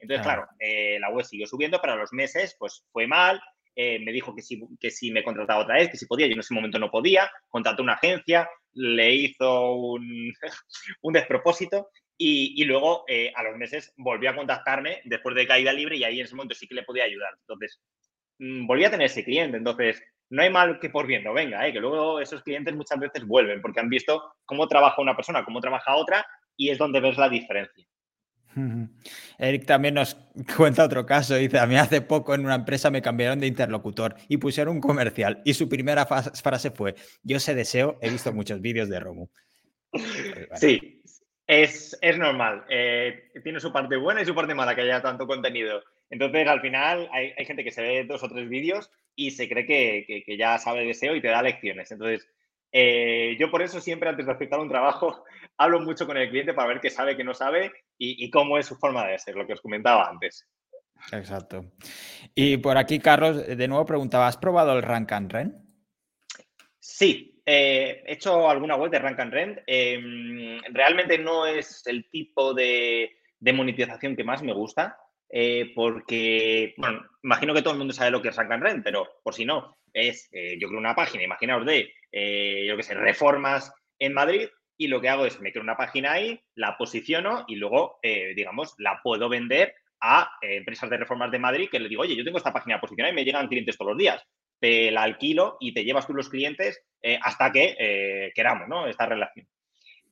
Entonces, claro, eh, la web siguió subiendo, pero a los meses, pues fue mal. Eh, me dijo que si, que si me contrataba otra vez, que si podía, yo en ese momento no podía. Contrató una agencia, le hizo un, un despropósito y, y luego eh, a los meses volvió a contactarme después de caída libre y ahí en ese momento sí que le podía ayudar. Entonces, mm, volví a tener ese cliente. Entonces, no hay mal que por bien no venga, que luego esos clientes muchas veces vuelven porque han visto cómo trabaja una persona, cómo trabaja otra y es donde ves la diferencia. Eric también nos cuenta otro caso. Dice: A mí hace poco en una empresa me cambiaron de interlocutor y pusieron un comercial. Y su primera frase fue: Yo sé deseo, he visto muchos vídeos de Romu. Sí, es, normal. Eh, tiene su parte buena y su parte mala que haya tanto contenido. Entonces, al final, hay, gente que se ve dos o tres vídeos y se cree que, que ya sabe deseo y te da lecciones. Entonces, eh, yo por eso siempre antes de aceptar un trabajo hablo mucho con el cliente para ver qué sabe, qué no sabe y, cómo es su forma de ser, lo que os comentaba antes. Exacto. Y por aquí, Carlos, de nuevo preguntaba, ¿has probado el Rank and Rent? Sí, eh, he hecho alguna web de Rank and Rent. Em, realmente no es el tipo de, monetización que más me gusta, eh, porque, bueno, imagino que todo el mundo sabe lo que es Rank and Rent, pero por si no, es, yo creo, una página, imaginaos de eh, yo qué sé, reformas en Madrid y lo que hago es me creo una página ahí, la posiciono y luego, eh, digamos, la puedo vender a eh, empresas de reformas de Madrid que le digo, oye, yo tengo esta página posicionada y me llegan clientes todos los días. Te la alquilo y te llevas tú los clientes hasta que queramos, ¿no? Esta relación.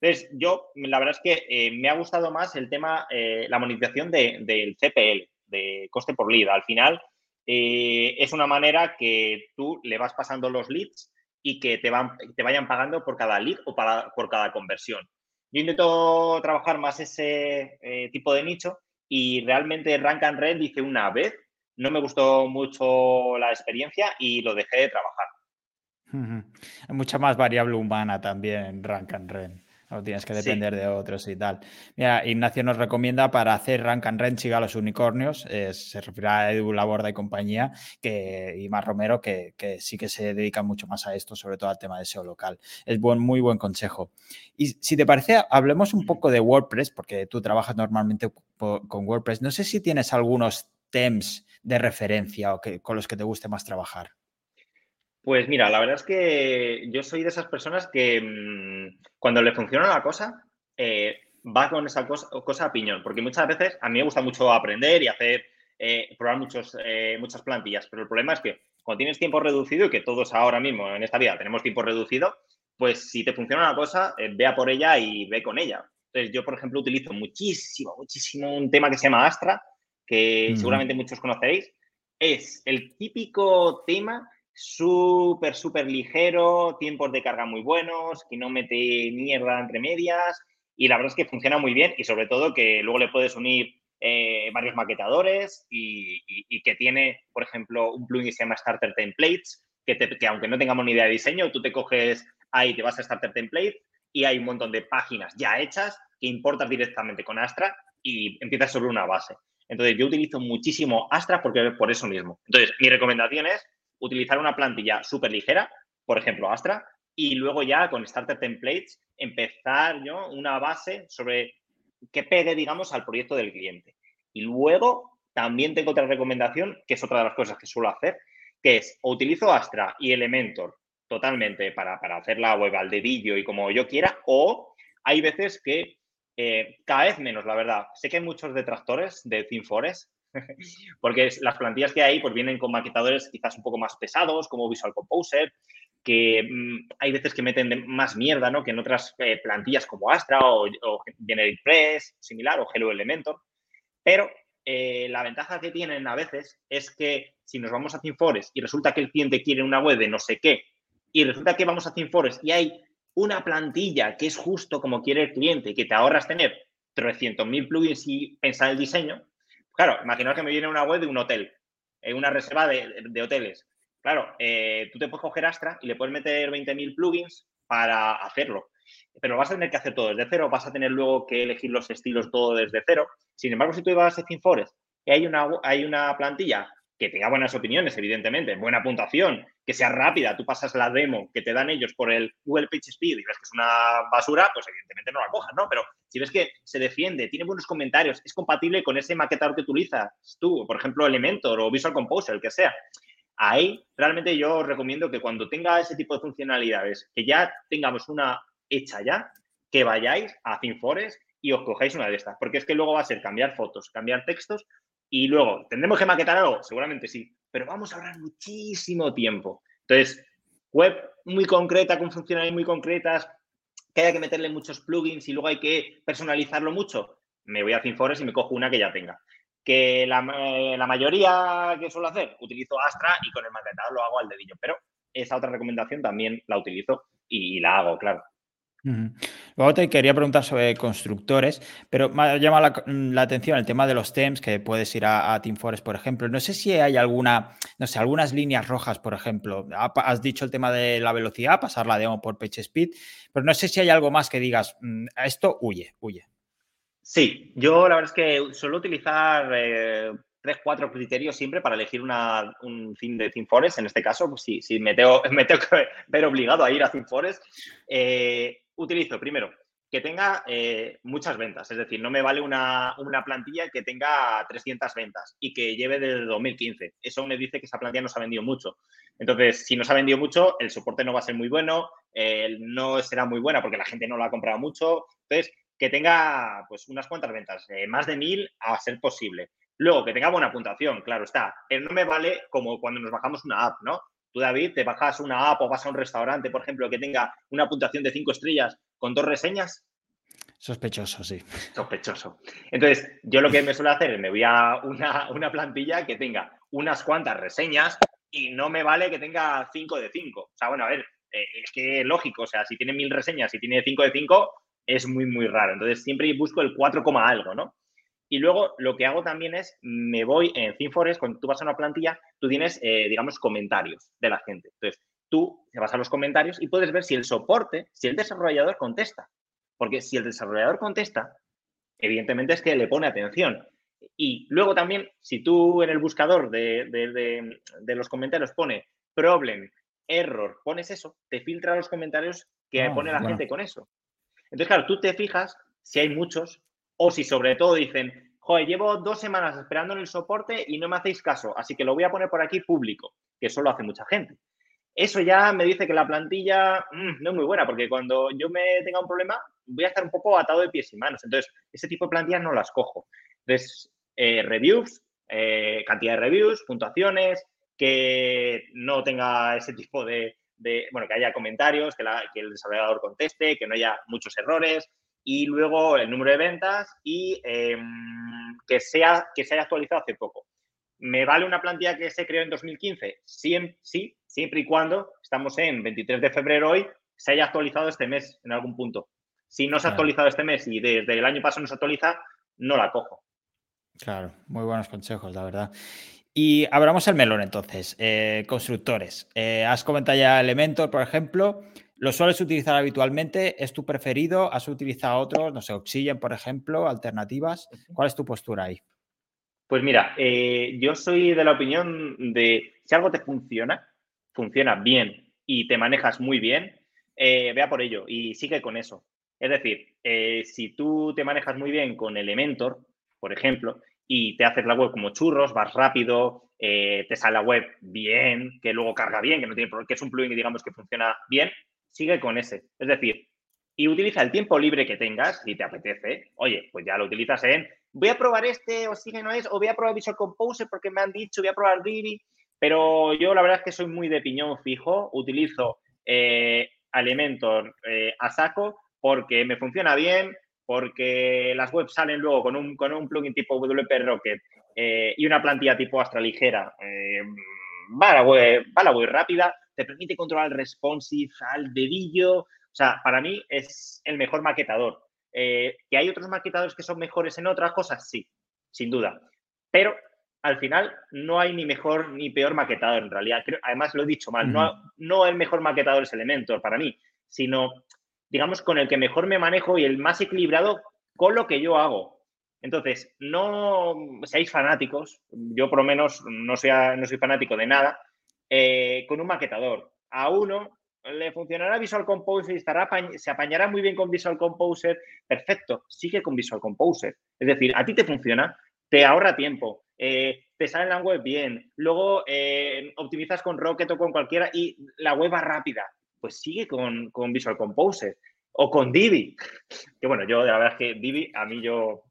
Entonces, yo, la verdad es que me ha gustado más el tema, la monetización del CPL, de coste por lead. Al final, es una manera que tú le vas pasando los leads y que te, van, te vayan pagando por cada lead o para, por cada conversión. Yo intento trabajar más ese eh, tipo de nicho y realmente Rank and Rent hice una vez, no me gustó mucho la experiencia y lo dejé de trabajar. Hay mucha más variable humana también en Rank and Rent. No tienes que depender de otros y tal. Mira, Ignacio nos recomienda para hacer rank and siga a los unicornios. se refiere a Edu Laborda y compañía que, y más Romero, que, sí que se dedican mucho más a esto, sobre todo al tema de SEO local. Es buen, muy buen consejo. Y si te parece, hablemos un poco de WordPress, porque tú trabajas normalmente con WordPress. No sé si tienes algunos temas de referencia o que, con los que te guste más trabajar. Pues mira, la verdad es que yo soy de esas personas que mm, cuando le funciona la cosa, eh, va con esa cosa, a piñón, porque muchas veces a mí me gusta mucho aprender y hacer, eh, probar muchos, eh, muchas plantillas, pero el problema es que cuando tienes tiempo reducido y que todos ahora mismo en esta vida tenemos tiempo reducido, pues si te funciona una cosa, vea por ella y ve con ella. Entonces yo, por ejemplo, utilizo muchísimo, muchísimo un tema que se llama Astra, que seguramente muchos conoceréis. Es el típico tema súper, súper ligero, tiempos de carga muy buenos, que no mete mierda entre medias y la verdad es que funciona muy bien y sobre todo que luego le puedes unir eh, varios maquetadores y, que tiene, por ejemplo, un plugin que se llama Starter Templates, que, que aunque no tengamos ni idea de diseño, tú te coges ahí, te vas a Starter Template y hay un montón de páginas ya hechas que importas directamente con Astra y empiezas sobre una base. Entonces, yo utilizo muchísimo Astra porque por eso mismo. Entonces, mi recomendación es utilizar una plantilla súper ligera por ejemplo, Astra, y luego ya con Starter Templates empezar yo una base sobre que pegue, digamos, al proyecto del cliente. Y luego también tengo otra recomendación, que es otra de las cosas que suelo hacer, que es o utilizo Astra y Elementor totalmente para, hacer la web al dedillo y como yo quiera, o hay veces que eh, cada vez menos, la verdad. Sé que hay muchos detractores de ThemeForest, porque las plantillas que hay pues vienen con maquetadores quizás un poco más pesados, como Visual Composer, que mm, hay veces que meten más mierda, ¿no? Que en otras eh, plantillas como Astra o, o Press, similar, o Hello Elementor. Pero eh, la ventaja que tienen a veces es que si nos vamos a ThemeForest y resulta que el cliente quiere una web de no sé qué, y resulta que vamos a ThemeForest y hay una plantilla que es justo como quiere el cliente, que te ahorras tener 300.000 plugins y pensar el diseño, claro, imaginaos que me viene una web de un hotel, eh, una reserva de hoteles Claro, eh, tú te puedes coger Astra y le puedes meter 20.000 plugins para hacerlo, pero vas a tener que hacer todo desde cero, vas a tener luego que elegir los estilos todo desde cero. Sin embargo, si tú vas a ThemeForest y hay una, hay una plantilla que tenga buenas opiniones, evidentemente, buena puntuación, que sea rápida, tú pasas la demo que te dan ellos por el Google PageSpeed y ves que es una basura, pues evidentemente no la cojas, ¿no? Pero si ves que se defiende, tiene buenos comentarios, es compatible con ese maquetador que utilizas tú, por ejemplo, Elementor o Visual Composer, el que sea, ahí realmente yo recomiendo que cuando tenga ese tipo de funcionalidades, que ya tengamos una hecha ya, que vayáis a ThemeForest y os cojáis una de estas, porque es que luego va a ser cambiar fotos, cambiar textos y luego, ¿tendremos que maquetar algo? Seguramente sí, pero vamos a ahorrar muchísimo tiempo. Entonces, web muy concreta, con funcionalidades muy concretas, que haya que meterle muchos plugins y luego hay que personalizarlo mucho, me voy a ThemeForest y me cojo una que ya tenga que la, eh, la, mayoría que suelo hacer, utilizo Astra y con el maquetador lo hago al dedillo, pero esa otra recomendación también la utilizo y, la hago, claro. Luego te quería preguntar sobre constructores, pero me ha llamado la, atención el tema de los TEMS, que puedes ir a, a, Team Forest, por ejemplo. No sé si hay alguna, no sé, algunas líneas rojas, por ejemplo. Has dicho el tema de la velocidad, pasar la demo por PageSpeed, pero no sé si hay algo más que digas, mm, esto huye, huye. Sí, yo la verdad es que suelo utilizar eh, tres, cuatro criterios siempre para elegir un theme de ThemeForest. En este caso, pues me, tengo, me tengo que ver obligado a ir a ThemeForest, eh, utilizo primero que tenga eh, muchas ventas. Es decir, no me vale una, plantilla que tenga 300 ventas y que lleve desde 2015. Eso me dice que esa plantilla no se ha vendido mucho. Entonces, si no se ha vendido mucho, el soporte no va a ser muy bueno, no será muy buena porque la gente no lo ha comprado mucho. Entonces, que tenga pues unas cuantas ventas, eh, más de mil a ser posible. Luego, que tenga buena puntuación, claro está. Pero no me vale como cuando nos bajamos una app, ¿no? Tú, David, te bajas una app o vas a un restaurante, por ejemplo, que tenga una puntuación de cinco estrellas con dos reseñas. Sospechoso, sí. Sospechoso. Entonces, yo lo que me suelo hacer es me voy a una, plantilla que tenga unas cuantas reseñas y no me vale que tenga cinco de cinco. O sea, bueno, a ver, eh, es que lógico, o sea, si tiene mil reseñas y tiene cinco de cinco, es muy, muy raro. Entonces, siempre busco el 4, algo, ¿no? Y luego lo que hago también es, me voy en ThemeForest, cuando tú vas a una plantilla, tú tienes, eh, digamos, comentarios de la gente. Entonces, tú te vas a los comentarios y puedes ver si el soporte, si el desarrollador contesta. Porque si el desarrollador contesta, evidentemente es que le pone atención. Y luego también, si tú en el buscador de, los comentarios pone problem, error, pones eso, te filtra los comentarios que ah, pone la gente con eso. Entonces, claro, tú te fijas si hay muchos o si sobre todo dicen, joder, llevo dos semanas esperando en el soporte y no me hacéis caso, así que lo voy a poner por aquí público, que eso lo hace mucha gente. Eso ya me dice que la plantilla mm, no es muy buena, porque cuando yo me tenga un problema voy a estar un poco atado de pies y manos. Entonces, ese tipo de plantillas no las cojo. Entonces, eh, reviews, eh, cantidad de reviews, puntuaciones, que no tenga ese tipo de, bueno, que haya comentarios, que, el desarrollador conteste, que no haya muchos errores y luego el número de ventas y em, que, sea, que se haya actualizado hace poco. ¿Me vale una plantilla que se creó en 2015? Sí, sí, siempre y cuando estamos en 23 de febrero hoy, se haya actualizado este mes en algún punto. Si no se ha actualizado este mes y desde el año pasado no se actualiza, no la cojo. Claro, muy buenos consejos, la verdad. Y abramos el melón entonces. Eh, constructores. Eh, has comentado ya Elementor, por ejemplo. ¿Lo sueles utilizar habitualmente? ¿Es tu preferido? ¿Has utilizado otros? No sé, Oxygen, por ejemplo, alternativas. ¿Cuál es tu postura ahí? Pues mira, eh, yo soy de la opinión de si algo te funciona, funciona bien y te manejas muy bien, eh, vea por ello y sigue con eso. Es decir, eh, si tú te manejas muy bien con Elementor, por ejemplo, y te haces la web como churros, vas rápido, eh, te sale la web bien, que luego carga bien, que no tiene que es un plugin digamos que funciona bien, sigue con ese. Es decir, y utiliza el tiempo libre que tengas y te apetece, oye, pues ya lo utilizas en voy a probar este o sigue no es, o voy a probar Visual Composer porque me han dicho, voy a probar Divi, pero yo la verdad es que soy muy de piñón fijo, utilizo eh, Elementor eh, a saco porque me funciona bien, porque las webs salen luego con un, con un plugin tipo WP Rocket eh, y una plantilla tipo Astra ligera, eh, va, la web, va la web rápida, te permite controlar el responsive al dedillo. O sea, para mí es el mejor maquetador. Eh, ¿Que hay otros maquetadores que son mejores en otras cosas? Sí, sin duda. Pero al final no hay ni mejor ni peor maquetador en realidad. además, lo he dicho mal, no, no el mejor maquetador es Elementor para mí, sino digamos, con el que mejor me manejo y el más equilibrado con lo que yo hago. Entonces, no seáis fanáticos, yo por lo menos no, sea, no soy fanático de nada, eh, con un maquetador. A uno le funcionará Visual Composer y estará, se apañará muy bien con Visual Composer. Perfecto, sigue con Visual Composer. Es decir, a ti te funciona, te ahorra tiempo, eh, te sale la web bien, luego eh, optimizas con Rocket o con cualquiera y la web va rápida pues sigue con, Visual Composer o con Divi. Que bueno, yo la verdad es que Divi, a mí yo.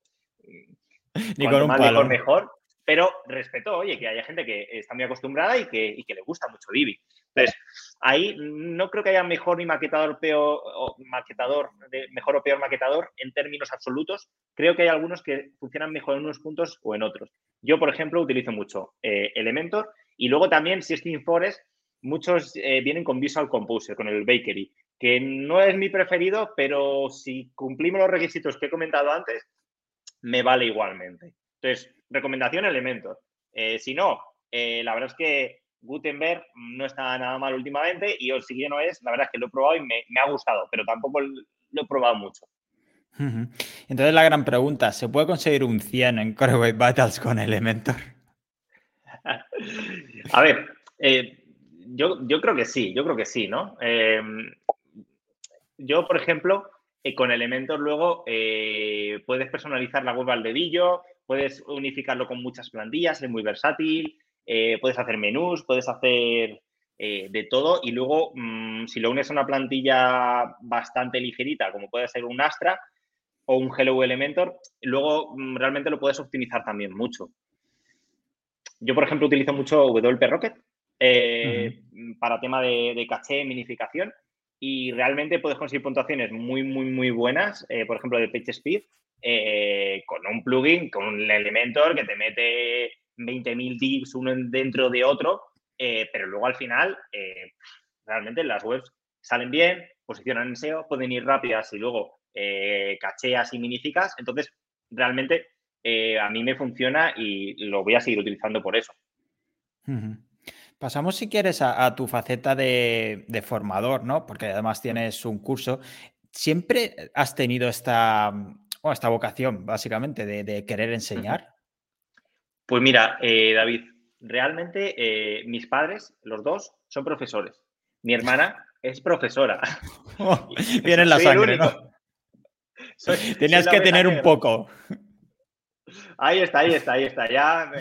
Ni con un mejor, mejor. Pero respeto, oye, que haya gente que está muy acostumbrada y que, le gusta mucho Divi. Entonces, ahí no creo que haya mejor ni maquetador peor o maquetador, de, mejor o peor maquetador en términos absolutos. Creo que hay algunos que funcionan mejor en unos puntos o en otros. Yo, por ejemplo, utilizo mucho eh, Elementor y luego también System Forest muchos eh, vienen con Visual Composer, con el Bakery, que no es mi preferido, pero si cumplimos los requisitos que he comentado antes, me vale igualmente. Entonces, recomendación Elementor. Eh, si no, eh, la verdad es que Gutenberg no está nada mal últimamente y el siguiente no es, la verdad es que lo he probado y me, ha gustado, pero tampoco lo he probado mucho. Entonces la gran pregunta, ¿se puede conseguir un 100 en Core Web Battles con Elementor? A ver, yo, yo creo que sí, yo creo que sí, ¿no? Yo, por ejemplo, eh, con Elementor luego eh, puedes personalizar la web al dedillo, puedes unificarlo con muchas plantillas, es muy versátil, eh, puedes hacer menús, puedes hacer de todo y luego mm, si lo unes a una plantilla bastante ligerita, como puede ser un Astra o un Hello Elementor, luego mm, realmente lo puedes optimizar también mucho. Yo, por ejemplo, utilizo mucho WP Rocket, eh, para tema de, caché, minificación. Y realmente puedes conseguir puntuaciones muy, muy, muy buenas, eh, por ejemplo, de PageSpeed, eh, con un plugin, con un Elementor que te mete 20.000 divs uno dentro de otro, pero luego al final, realmente las webs salen bien, posicionan en SEO, pueden ir rápidas y luego cacheas y minificas. Entonces, realmente a mí me funciona y lo voy a seguir utilizando por eso. Pasamos, si quieres, a, tu faceta de, formador, ¿no? Porque además tienes un curso. ¿Siempre has tenido esta, esta vocación, básicamente, de, querer enseñar? Pues mira, eh, David, realmente eh, mis padres, los dos, son profesores. Mi hermana es profesora. viene en la sangre, ¿no? Tenías que tener un poco. Ahí está, ahí está, ahí está. Ya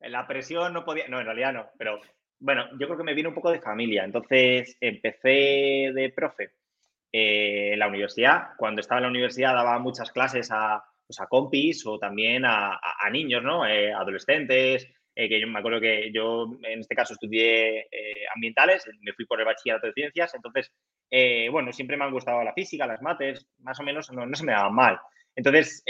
en la presión no podía. No, en realidad no, pero bueno, yo creo que me viene un poco de familia. Entonces empecé de profe eh, la universidad. Cuando estaba en la universidad daba muchas clases a, pues, compis o también a, niños, ¿no? Eh, adolescentes. Eh, que yo me acuerdo que yo en este caso estudié ambientales, me fui por el bachillerato de ciencias. Entonces, bueno, siempre me han gustado la física, las mates, más o menos no, se me daban mal. Entonces,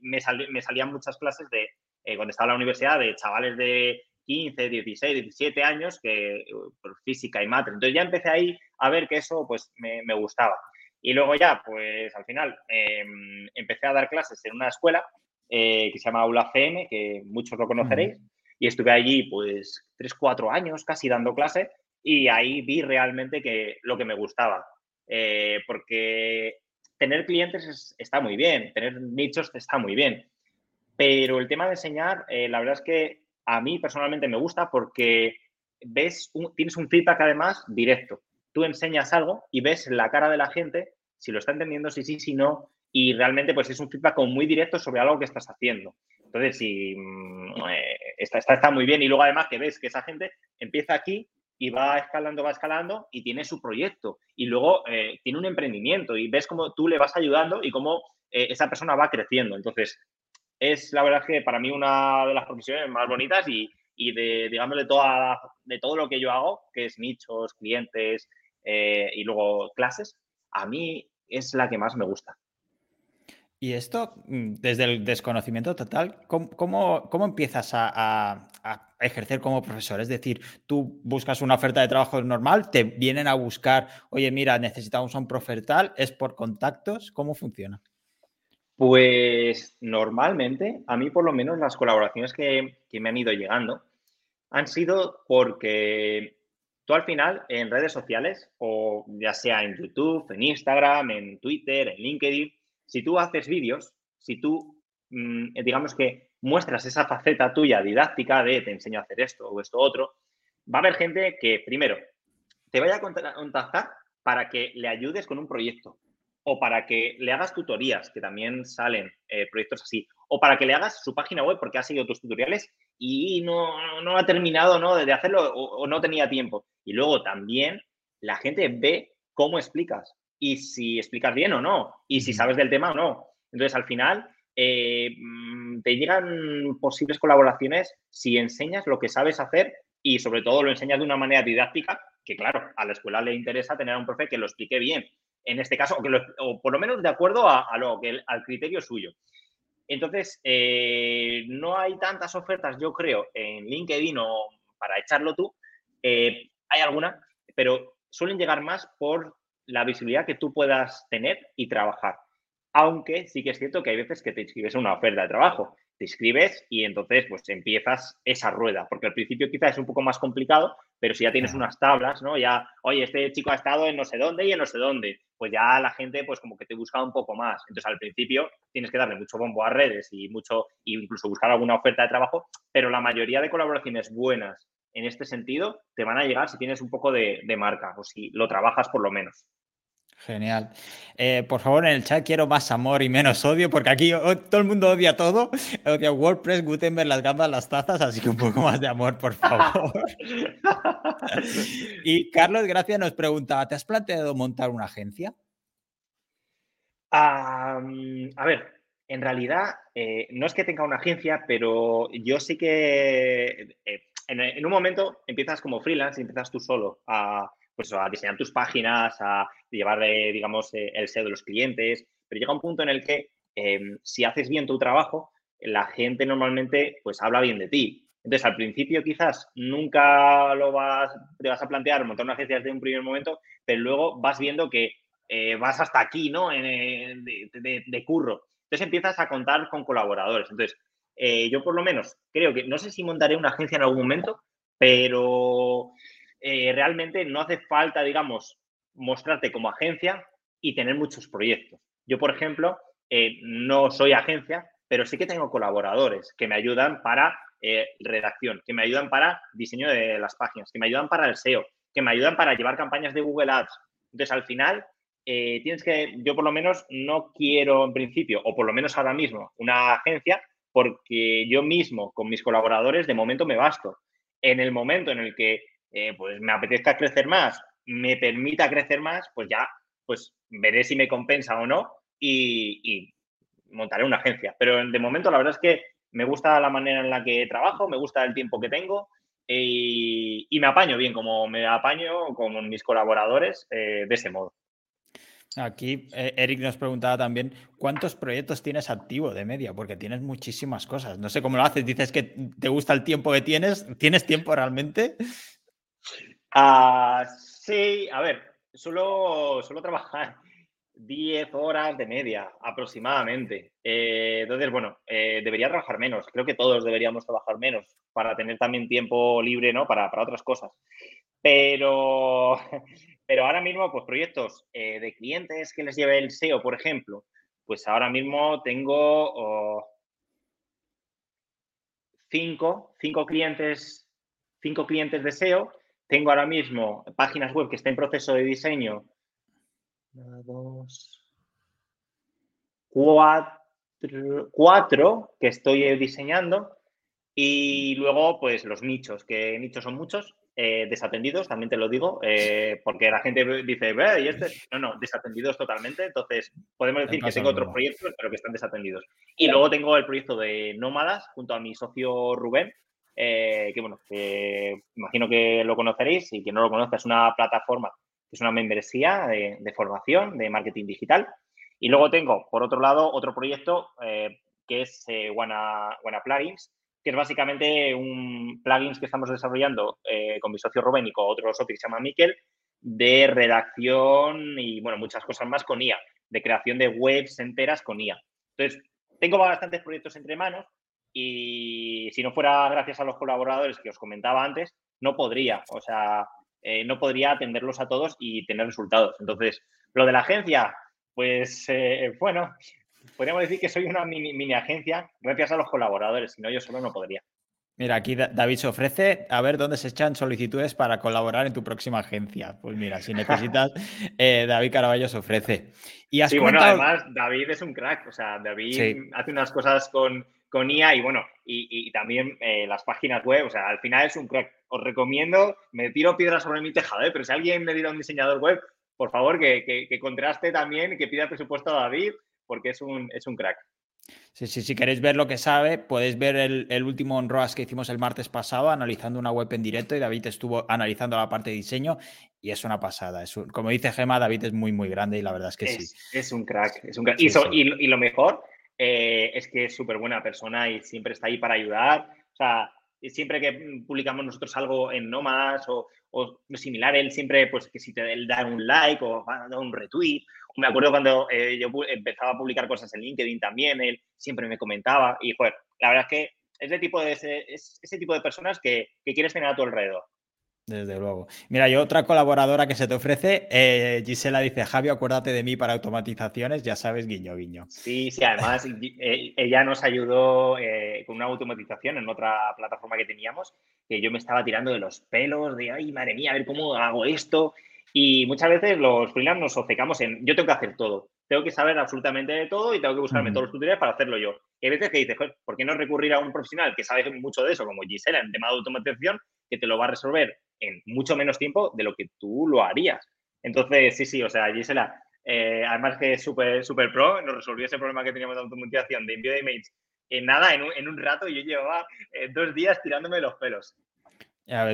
me, salían muchas clases de, cuando estaba en la universidad, de chavales de 15, 16, 17 años que por física y mate. Entonces ya empecé ahí a ver que eso pues me, gustaba. Y luego ya, pues al final em, empecé a dar clases en una escuela eh, que se llama Aula CM, que muchos lo conoceréis, y estuve allí pues 3, 4 años casi dando clase y ahí vi realmente que lo que me gustaba. Eh, porque tener clientes está muy bien, tener nichos está muy bien, pero el tema de enseñar, eh, la verdad es que a mí personalmente me gusta porque ves, tienes un feedback además directo. Tú enseñas algo y ves la cara de la gente si lo está entendiendo, si sí, si no, y realmente pues es un feedback muy directo sobre algo que estás haciendo. Entonces, sí, mm, eh, está, está, muy bien. Y luego además que ves que esa gente empieza aquí y va escalando, va escalando y tiene su proyecto. Y luego eh, tiene un emprendimiento y ves cómo tú le vas ayudando y cómo eh, esa persona va creciendo. Entonces, es la verdad que para mí una de las profesiones más bonitas y, y de, digamos, toda, de todo lo que yo hago, que es nichos, clientes y luego clases, a mí es la que más me gusta. Y esto, mm, desde el desconocimiento total, ¿cómo, cómo, empiezas a, ejercer como profesor? Es decir, tú buscas una oferta de trabajo normal, te vienen a buscar, oye, mira, necesitamos un profe tal, ¿es por contactos? ¿Cómo funciona? Pues normalmente, a mí por lo menos las colaboraciones que, me han ido llegando han sido porque tú al final en redes sociales, o ya sea en YouTube, en Instagram, en Twitter, en LinkedIn, si tú haces vídeos, si tú, mm, digamos que muestras esa faceta tuya didáctica de te enseño a hacer esto o esto otro, va a haber gente que primero te vaya a contactar para que le ayudes con un proyecto o para que le hagas tutorías, que también salen eh, proyectos así, o para que le hagas su página web porque ha seguido tus tutoriales y no, no ha terminado ¿no? de hacerlo o, no tenía tiempo. Y luego también la gente ve cómo explicas y si explicas bien o no, y si sabes del tema o no. Entonces, al final, eh, mm, te llegan posibles colaboraciones si enseñas lo que sabes hacer y sobre todo lo enseñas de una manera didáctica, que claro, a la escuela le interesa tener a un profe que lo explique bien, en este caso, o, por lo menos de acuerdo a, lo que al criterio suyo. Entonces, eh, no hay tantas ofertas, yo creo, en LinkedIn o para echarlo tú. Eh, hay alguna, pero suelen llegar más por la visibilidad que tú puedas tener y trabajar. Aunque sí que es cierto que hay veces que te inscribes en una oferta de trabajo, te inscribes y entonces pues empiezas esa rueda, porque al principio quizás es un poco más complicado, pero si ya tienes unas tablas, ¿no? Ya, oye, este chico ha estado en no sé dónde y en no sé dónde, pues ya la gente pues como que te busca un poco más. Entonces al principio tienes que darle mucho bombo a redes y mucho, incluso buscar alguna oferta de trabajo, pero la mayoría de colaboraciones buenas en este sentido te van a llegar si tienes un poco de marca o si lo trabajas por lo menos. Genial. Eh, por favor, en el chat quiero más amor y menos odio, porque aquí todo el mundo odia todo. Odia WordPress, Gutenberg, las gambas, las tazas, así que un poco más de amor, por favor. y Carlos Gracia nos preguntaba, ¿te has planteado montar una agencia? a ver, en realidad eh, no es que tenga una agencia, pero yo sí que eh, en, un momento empiezas como freelance y empiezas tú solo a pues a diseñar tus páginas, a llevar, digamos, eh, el SEO de los clientes, pero llega un punto en el que em, si haces bien tu trabajo, la gente normalmente pues habla bien de ti. Entonces, al principio quizás nunca lo vas, te vas a plantear montar una agencia desde un primer momento, pero luego vas viendo que eh, vas hasta aquí, ¿no? En, de, curro. Entonces empiezas a contar con colaboradores. Entonces, eh, yo por lo menos creo que, no sé si montaré una agencia en algún momento, pero eh, realmente no hace falta, digamos, mostrarte como agencia y tener muchos proyectos. Yo, por ejemplo, eh, no soy agencia, pero sí que tengo colaboradores que me ayudan para eh, redacción, que me ayudan para diseño de las páginas, que me ayudan para el SEO, que me ayudan para llevar campañas de Google Ads. Entonces, al final, tienes que, yo por lo menos no quiero en principio, o por lo menos ahora mismo, una agencia, porque yo mismo con mis colaboradores de momento me basto. En el momento en el que eh, pues me apetezca crecer más, me permita crecer más, pues ya, pues veré si me compensa o no y, montaré una agencia. Pero de momento la verdad es que me gusta la manera en la que trabajo, me gusta el tiempo que tengo y, me apaño bien, como me apaño con mis colaboradores eh, de ese modo. Aquí eh, Eric nos preguntaba también, ¿cuántos proyectos tienes activo de media? Porque tienes muchísimas cosas. No sé cómo lo haces. Dices que te gusta el tiempo que tienes. ¿Tienes tiempo realmente? Ah, sí, a ver, suelo, suelo trabajar 10 horas de media aproximadamente. Eh, entonces, bueno, eh, debería trabajar menos. Creo que todos deberíamos trabajar menos para tener también tiempo libre, ¿no? Para, otras cosas. Pero, pero ahora mismo, pues proyectos eh, de clientes que les lleve el SEO, por ejemplo, pues ahora mismo tengo oh, cinco, cinco clientes cinco clientes de SEO. Tengo ahora mismo páginas web que están en proceso de diseño. Una, dos, cuatro, cuatro que estoy diseñando. Y luego, pues los nichos, que nichos son muchos, eh, desatendidos, también te lo digo, eh, porque la gente dice, ¿y este? No, no, desatendidos totalmente. Entonces, podemos decir que tengo otros proyectos, pero que están desatendidos. Y luego tengo el proyecto de Nómadas junto a mi socio Rubén, eh, que bueno, imagino que lo conoceréis y quien no lo conozca es una plataforma, es una membresía de, formación de marketing digital. Y luego tengo, por otro lado, otro proyecto que es Wanna, Wanna Plugins, que es básicamente un plugins que estamos desarrollando eh, con mi socio Rubén y con otro socio que se llama Miquel, de redacción y, bueno, muchas cosas más con IA, de creación de webs enteras con IA. Entonces, tengo bastantes proyectos entre manos y si no fuera gracias a los colaboradores que os comentaba antes, no podría, o sea, eh, no podría atenderlos a todos y tener resultados. Entonces, lo de la agencia, pues eh, bueno, podríamos decir que soy una mini, agencia gracias a los colaboradores, si no yo solo no podría. Mira, aquí David se ofrece a ver dónde se echan solicitudes para colaborar en tu próxima agencia. Pues mira, si necesitas, eh, David Caraballo se ofrece. Y sí, bueno, además David es un crack, o sea, David hace unas cosas con, con IA y bueno, y, también eh, las páginas web, o sea, al final es un crack. Os recomiendo, me tiro piedras sobre mi tejado, ¿eh? pero si alguien me diera un diseñador web, por favor, que, que, que contraste también, que pida presupuesto a David, porque es un, es un crack. Sí, sí, si queréis ver lo que sabe, podéis ver el, último on que hicimos el martes pasado, analizando una web en directo, y David estuvo analizando la parte de diseño, y es una pasada. Es como dice Gema, David es muy, muy grande, y la verdad es que sí. Es un crack, es un crack. y, y, lo mejor eh, es que es súper buena persona y siempre está ahí para ayudar. O sea, siempre que publicamos nosotros algo en Nomads o, similar, él siempre, pues que si te él da un like o da un retweet me acuerdo cuando eh, yo empezaba a publicar cosas en LinkedIn también, él siempre me comentaba y, joder, la verdad es que es, de tipo de ese, ese tipo de personas que, quieres tener a tu alrededor. Desde luego. Mira, yo otra colaboradora que se te ofrece, eh, Gisela dice, Javi, acuérdate de mí para automatizaciones, ya sabes, guiño, guiño. Sí, sí, además eh, ella nos ayudó con una automatización en otra plataforma que teníamos, que yo me estaba tirando de los pelos, de, ay, madre mía, a ver cómo hago esto, y muchas veces los freelance nos obcecamos en yo tengo que hacer todo, tengo que saber absolutamente de todo y tengo que buscarme todos los tutoriales para hacerlo yo. Y hay veces que dices, ¿por qué no recurrir a un profesional que sabe mucho de eso, como Gisela, en tema de automatización, que te lo va a resolver en mucho menos tiempo de lo que tú lo harías? Entonces, sí, sí, o sea, Gisela, eh, además que es súper super pro, nos resolvió ese problema que teníamos de automatización, de envío de emails en nada, en un, en un rato, yo llevaba eh, dos días tirándome los pelos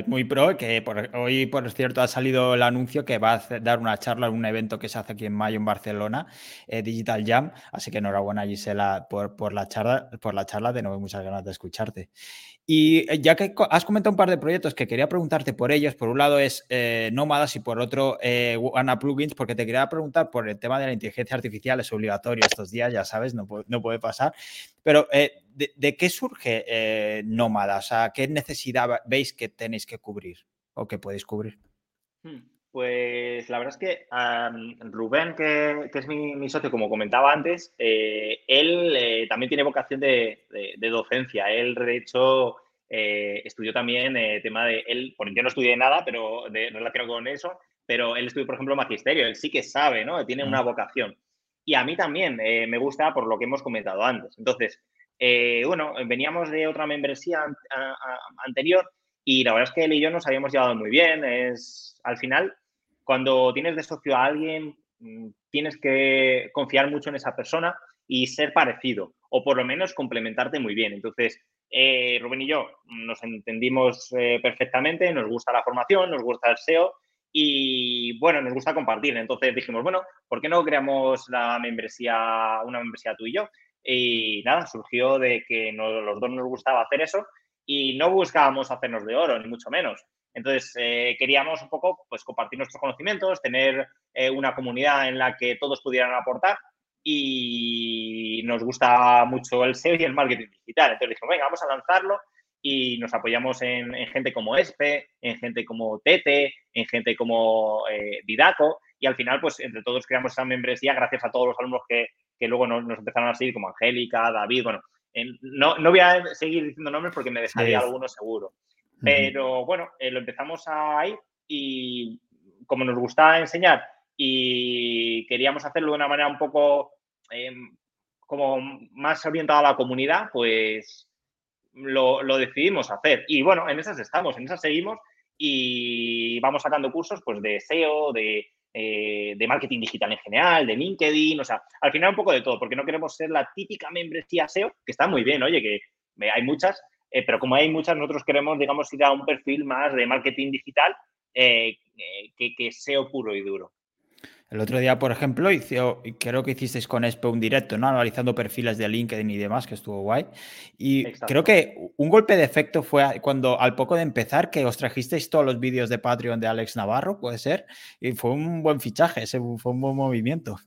muy pro, que hoy, por cierto, ha salido el anuncio que va a dar una charla en un evento que se hace aquí en mayo en Barcelona, eh, Digital Jam. Así que enhorabuena, Gisela, por, por, la charla, por la charla. De nuevo, muchas ganas de escucharte. Y eh, ya que has comentado un par de proyectos que quería preguntarte por ellos, por un lado es eh, Nómadas y por otro Ana Plugins, porque te quería preguntar por el tema de la inteligencia artificial, es obligatorio estos días, ya sabes, no, no puede pasar. Pero, de, qué surge Nómadas? O sea, ¿qué necesidad veis que tenéis que cubrir o que podéis cubrir? Hmm, pues la verdad es que Rubén, que, es mi, socio, como comentaba antes, eh, él eh, también tiene vocación de, docencia. Él, de hecho, eh, estudió también tema de él, por yo no estudié nada, pero de, relacionado con eso, pero él estudió, por ejemplo, magisterio. Él sí que sabe, ¿no? Tiene una vocación. Y a mí también me gusta por lo que hemos comentado antes. Entonces, bueno, veníamos de otra membresía anterior y la verdad es que él y yo nos habíamos llevado muy bien. Es, al final, cuando tienes de socio a alguien, mm, tienes que confiar mucho en esa persona y ser parecido, o por lo menos complementarte muy bien. Entonces, eh, Rubén y yo nos entendimos eh, perfectamente, nos gusta la formación, nos gusta el SEO y, bueno, nos gusta compartir. Entonces dijimos, bueno, ¿por qué no creamos la membresía, una membresía tú y yo? Y nada, surgió de que los dos nos gustaba hacer eso y no buscábamos hacernos de oro, ni mucho menos. Entonces, eh, queríamos un poco pues, compartir nuestros conocimientos, tener eh, una comunidad en la que todos pudieran aportar y nos gusta mucho el SEO y el marketing digital. Entonces dijimos, venga, vamos a lanzarlo y nos apoyamos en, gente como ESPE, en gente como Tete, en gente como eh, Didaco y al final, pues entre todos creamos esa membresía gracias a todos los alumnos que, luego nos, empezaron a seguir, como Angélica, David, bueno, no, no voy a seguir diciendo nombres porque me dejaría algunos seguro. Pero bueno, eh, lo empezamos ahí y como nos gustaba enseñar y queríamos hacerlo de una manera un poco em, como más orientada a la comunidad, pues lo, decidimos hacer. Y bueno, en esas estamos, en esas seguimos y vamos sacando cursos pues de SEO, de, eh, de marketing digital en general, de LinkedIn, o sea, al final un poco de todo, porque no queremos ser la típica membresía SEO, que está muy bien, oye, que hay muchas, eh, pero como hay muchas, nosotros queremos, digamos, ir a un perfil más de marketing digital eh, que, que SEO puro y duro. El otro día, por ejemplo, hizo, creo que hicisteis con Espe un directo, ¿no? Analizando perfiles de LinkedIn y demás, que estuvo guay. Y creo que un golpe de efecto fue cuando, al poco de empezar, que os trajisteis todos los vídeos de Patreon de Alex Navarro, puede ser. Y fue un buen fichaje, ese fue un buen movimiento.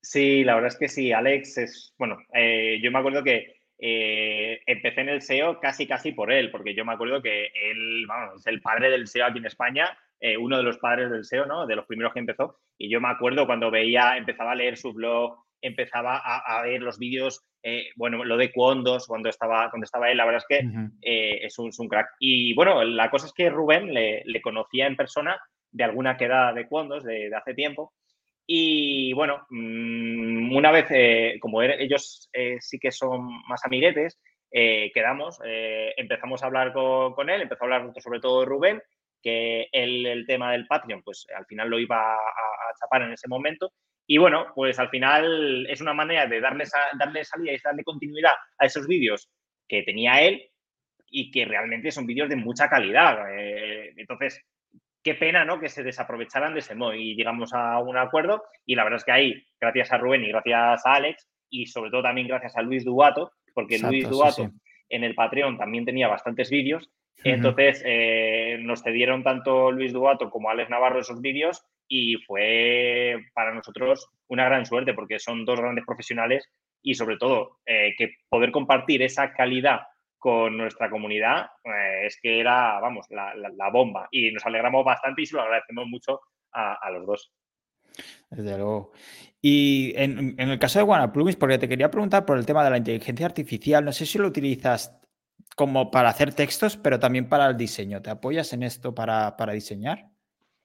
Sí, la verdad es que sí. Alex es, bueno, eh, yo me acuerdo que eh, empecé en el SEO casi, casi por él, porque yo me acuerdo que él, vamos, es el padre del SEO aquí en España, eh, uno de los padres del SEO, ¿no? De los primeros que empezó. Y yo me acuerdo cuando veía, empezaba a leer su blog, empezaba a, ver los vídeos, eh, bueno, lo de Cuondos, cuando estaba, cuando estaba él, la verdad es que es, un, crack. Y bueno, la cosa es que Rubén le, conocía en persona de alguna quedada de Cuondos de hace tiempo y bueno, mm, una vez, eh, como er, ellos eh, sí que son más amiguetes, eh, quedamos, empezamos a hablar con, él, empezó a hablar sobre todo de Rubén, que el tema del Patreon, pues al final lo iba a, chapar en ese momento. Y bueno, pues al final es una manera de darle, darle salida y darle continuidad a esos vídeos que tenía él y que realmente son vídeos de mucha calidad. entonces, qué pena, ¿no? Que se desaprovecharan de ese modo y llegamos a un acuerdo y la verdad es que ahí, gracias a Rubén y gracias a Alex y sobre todo también gracias a Luis Duato, porque Luis Duato en el Patreon también tenía bastantes vídeos, entonces eh, nos cedieron tanto Luis Duato como Alex Navarro esos vídeos y fue para nosotros una gran suerte porque son dos grandes profesionales y sobre todo eh, que poder compartir esa calidad con nuestra comunidad eh, es que era, vamos, la, bomba. Y nos alegramos bastante y se lo agradecemos mucho a, los dos. Desde luego. Y en, el caso de OnePlugins, porque te quería preguntar por el tema de la inteligencia artificial, no sé si lo utilizas como para hacer textos, pero también para el diseño. ¿Te apoyas en esto para, para diseñar?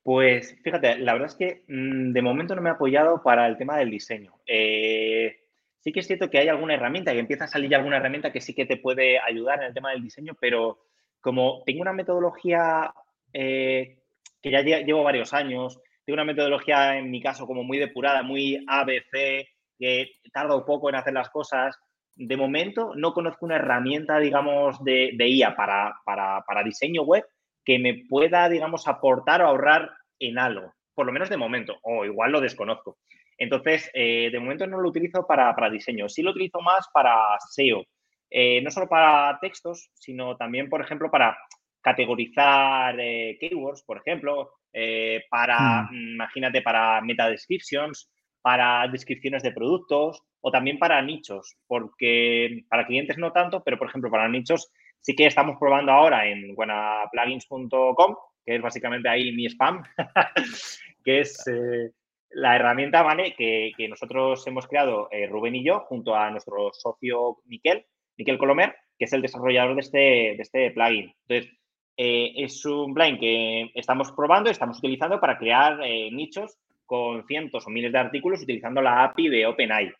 Pues fíjate, la verdad es que mm, de momento no me he apoyado para el tema del diseño. Eh, Sí que es cierto que hay alguna herramienta, que empieza a salir alguna herramienta que sí que te puede ayudar en el tema del diseño, pero como tengo una metodología eh, que ya llevo varios años, tengo una metodología en mi caso como muy depurada, muy ABC, que tardo poco en hacer las cosas. De momento no conozco una herramienta, digamos, de, de IA para, para, para diseño web que me pueda, digamos, aportar o ahorrar en algo, por lo menos de momento, o igual lo desconozco. Entonces, eh, de momento no lo utilizo para, diseño, sí lo utilizo más para SEO, eh, no solo para textos, sino también, por ejemplo, para categorizar eh, keywords, por ejemplo, para, hmm. imagínate, para meta descriptions, para descripciones de productos o también para nichos, porque para clientes no tanto, pero por ejemplo para nichos sí que estamos probando ahora en buenaplugins.com, que es básicamente ahí mi spam, que es la herramienta, ¿vale? Que, nosotros hemos creado eh, Rubén y yo, junto a nuestro socio Miquel, Miquel Colomer, que es el desarrollador de este, de este plugin. Entonces, eh, es un plugin que estamos probando, estamos utilizando para crear eh, nichos con cientos o miles de artículos utilizando la API de OpenAI.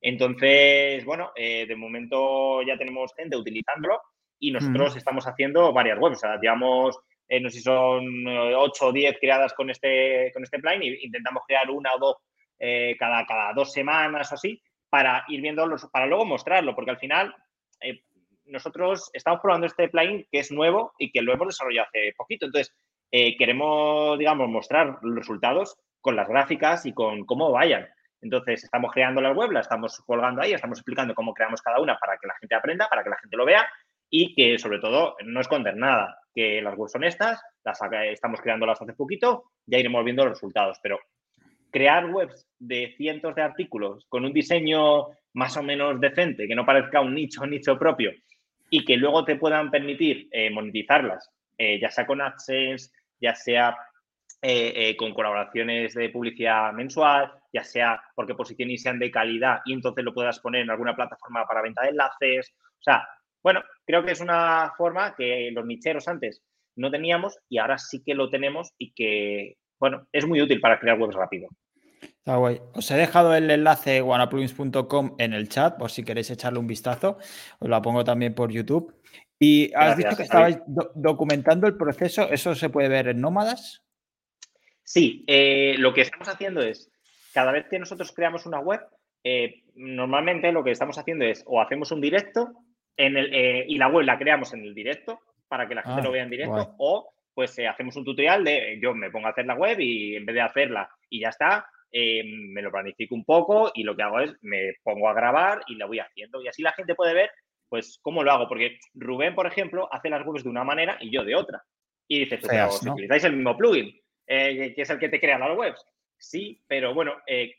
Entonces, bueno, de momento ya tenemos gente utilizándolo y nosotros estamos haciendo varias webs. O sea, digamos, eh, no sé si son 8 o 10 creadas con este, con este plugin e intentamos crear una o dos eh, cada, cada dos semanas o así para ir viendo, para luego mostrarlo, porque al final eh, nosotros estamos probando este plugin que es nuevo y que lo hemos desarrollado hace poquito. Entonces, queremos, digamos, mostrar los resultados con las gráficas y con cómo vayan. Entonces, estamos creando la web, la estamos colgando ahí, estamos explicando cómo creamos cada una para que la gente aprenda, para que la gente lo vea y que, sobre todo, no esconder nada que las webs son estas, las estamos creándolas hace poquito, ya iremos viendo los resultados, pero crear webs de cientos de artículos con un diseño más o menos decente, que no parezca un nicho, nicho propio, y que luego te puedan permitir eh, monetizarlas, eh, ya sea con AdSense, ya sea eh, con colaboraciones de publicidad mensual, ya sea porque posiciones sean de calidad y entonces lo puedas poner en alguna plataforma para venta de enlaces. O sea, bueno, creo que es una forma que los nicheros antes no teníamos y ahora sí que lo tenemos y que, bueno, es muy útil para crear webs rápido. Está guay. Os he dejado el enlace wanaplugins.com en el chat por si queréis echarle un vistazo. Os lo pongo también por YouTube. Y has dicho que estabais documentando el proceso. ¿Eso se puede ver en Nómadas? Sí, eh, lo que estamos haciendo es, cada vez que nosotros creamos una web, eh, normalmente lo que estamos haciendo es o hacemos un directo en el, eh, y la web la creamos en el directo para que la gente lo ah, vea en directo o pues hacemos un tutorial de yo me pongo a hacer la web y en vez de hacerla y ya está, me lo planifico un poco y lo que hago es me pongo a grabar y la voy haciendo. Y así la gente puede ver pues cómo lo hago, porque Rubén, por ejemplo, hace las webs de una manera y yo de otra. Y dices, pero si utilizáis el mismo plugin, eh, que es el que te crea las webs. Sí, pero bueno, eh,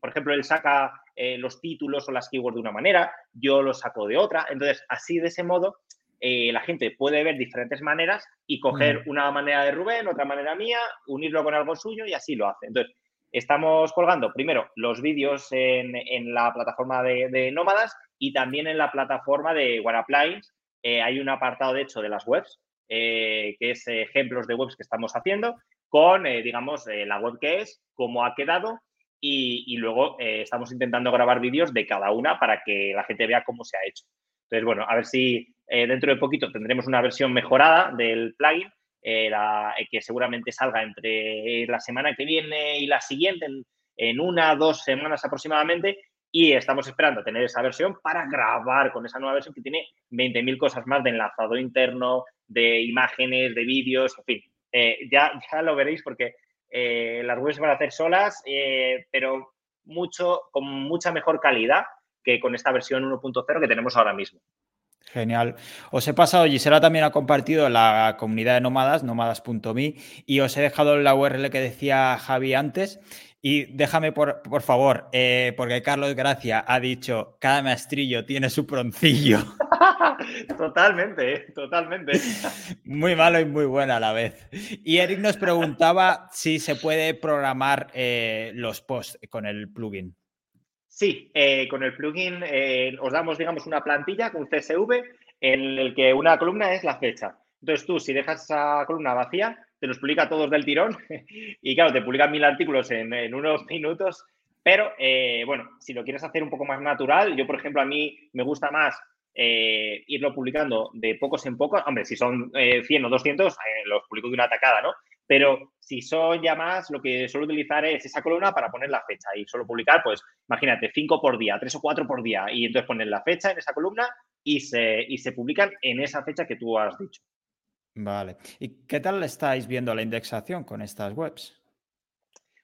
por ejemplo, él saca eh, los títulos o las keywords de una manera, yo los saco de otra. Entonces, así de ese modo, la gente puede ver diferentes maneras y coger una manera de Rubén, otra manera mía, unirlo con algo suyo y así lo hace. Entonces, estamos colgando primero los vídeos en, la plataforma de, Nómadas y también en la plataforma de OneAppliance. hay un apartado, de hecho, de las webs, que es ejemplos de webs que estamos haciendo con, eh, digamos, eh, la web que es, cómo ha quedado y, luego eh, estamos intentando grabar vídeos de cada una para que la gente vea cómo se ha hecho. Entonces, bueno, a ver si dentro de poquito tendremos una versión mejorada del plugin que seguramente salga entre la semana que viene y la siguiente, en, una, dos semanas aproximadamente, y estamos esperando tener esa versión para grabar con esa nueva versión que tiene 20.000 cosas más de enlazado interno, de imágenes, de vídeos, en fin, eh, ya, ya lo veréis porque eh, las webs van a hacer solas, eh, pero mucho, con mucha mejor calidad que con esta versión 1.0 que tenemos ahora mismo. Genial. Os he pasado, Gisela también ha compartido la comunidad de nómadas, nómadas.me, y os he dejado la URL que decía Javi antes. Y déjame, por, por favor, eh, porque Carlos Gracia ha dicho, cada maestrillo tiene su proncillo. totalmente, totalmente. Muy malo y muy bueno a la vez. Y Eric nos preguntaba si se puede programar eh, los posts con el plugin. Sí, eh, con el plugin os damos, digamos, una plantilla con CSV en el que una columna es la fecha. Entonces tú, si dejas esa columna vacía, te los publica todos del tirón. Y claro, te publican mil artículos en, unos minutos, pero eh, bueno, si lo quieres hacer un poco más natural, yo por ejemplo a mí me gusta más eh, irlo publicando de pocos en pocos, hombre, si son 100 eh, o 200, los publico de una atacada, ¿no? Pero si son ya más, lo que suelo utilizar es esa columna para poner la fecha. Y solo publicar, pues imagínate, 5 por día, 3 o 4 por día. Y entonces poner la fecha en esa columna y se, y se publican en esa fecha que tú has dicho. Vale. ¿Y qué tal estáis viendo la indexación con estas webs?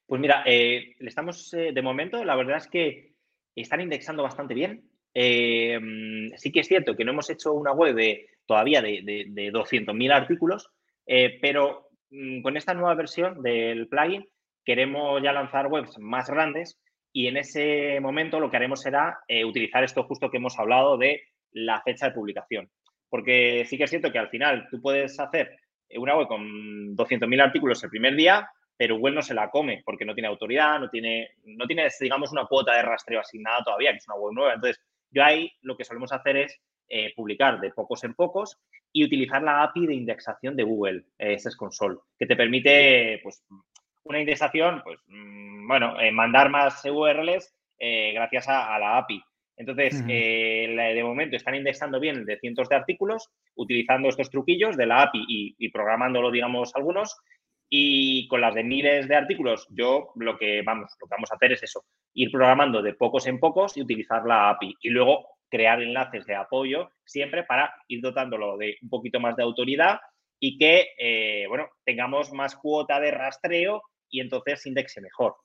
Pues mira, eh, estamos eh, de momento, la verdad es que están indexando bastante bien. Eh, mm, sí que es cierto que no hemos hecho una web de, todavía de, de, 200.000 artículos, pero mm, con esta nueva versión del plugin queremos ya lanzar webs más grandes y en ese momento lo que haremos será utilizar esto justo que hemos hablado de la fecha de publicación. Porque sí que es cierto que al final tú puedes hacer una web con 200.000 artículos el primer día, pero Google no se la come porque no tiene autoridad, no tiene, no tiene, digamos, una cuota de rastreo asignada todavía, que es una web nueva. Entonces, yo ahí lo que solemos hacer es eh, publicar de pocos en pocos y utilizar la API de indexación de Google, eh, Console, que te permite, pues, una indexación, pues, mm, bueno, eh, mandar más URLs eh, gracias a la API. Entonces, eh, de momento están indexando bien de cientos de artículos, utilizando estos truquillos de la API y, programándolo, digamos, algunos. Y con las de miles de artículos, yo lo que vamos, lo que vamos a hacer es eso, ir programando de pocos en pocos y utilizar la API. Y luego crear enlaces de apoyo siempre para ir dotándolo de un poquito más de autoridad y que, eh, bueno, tengamos más cuota de rastreo y entonces indexe mejor.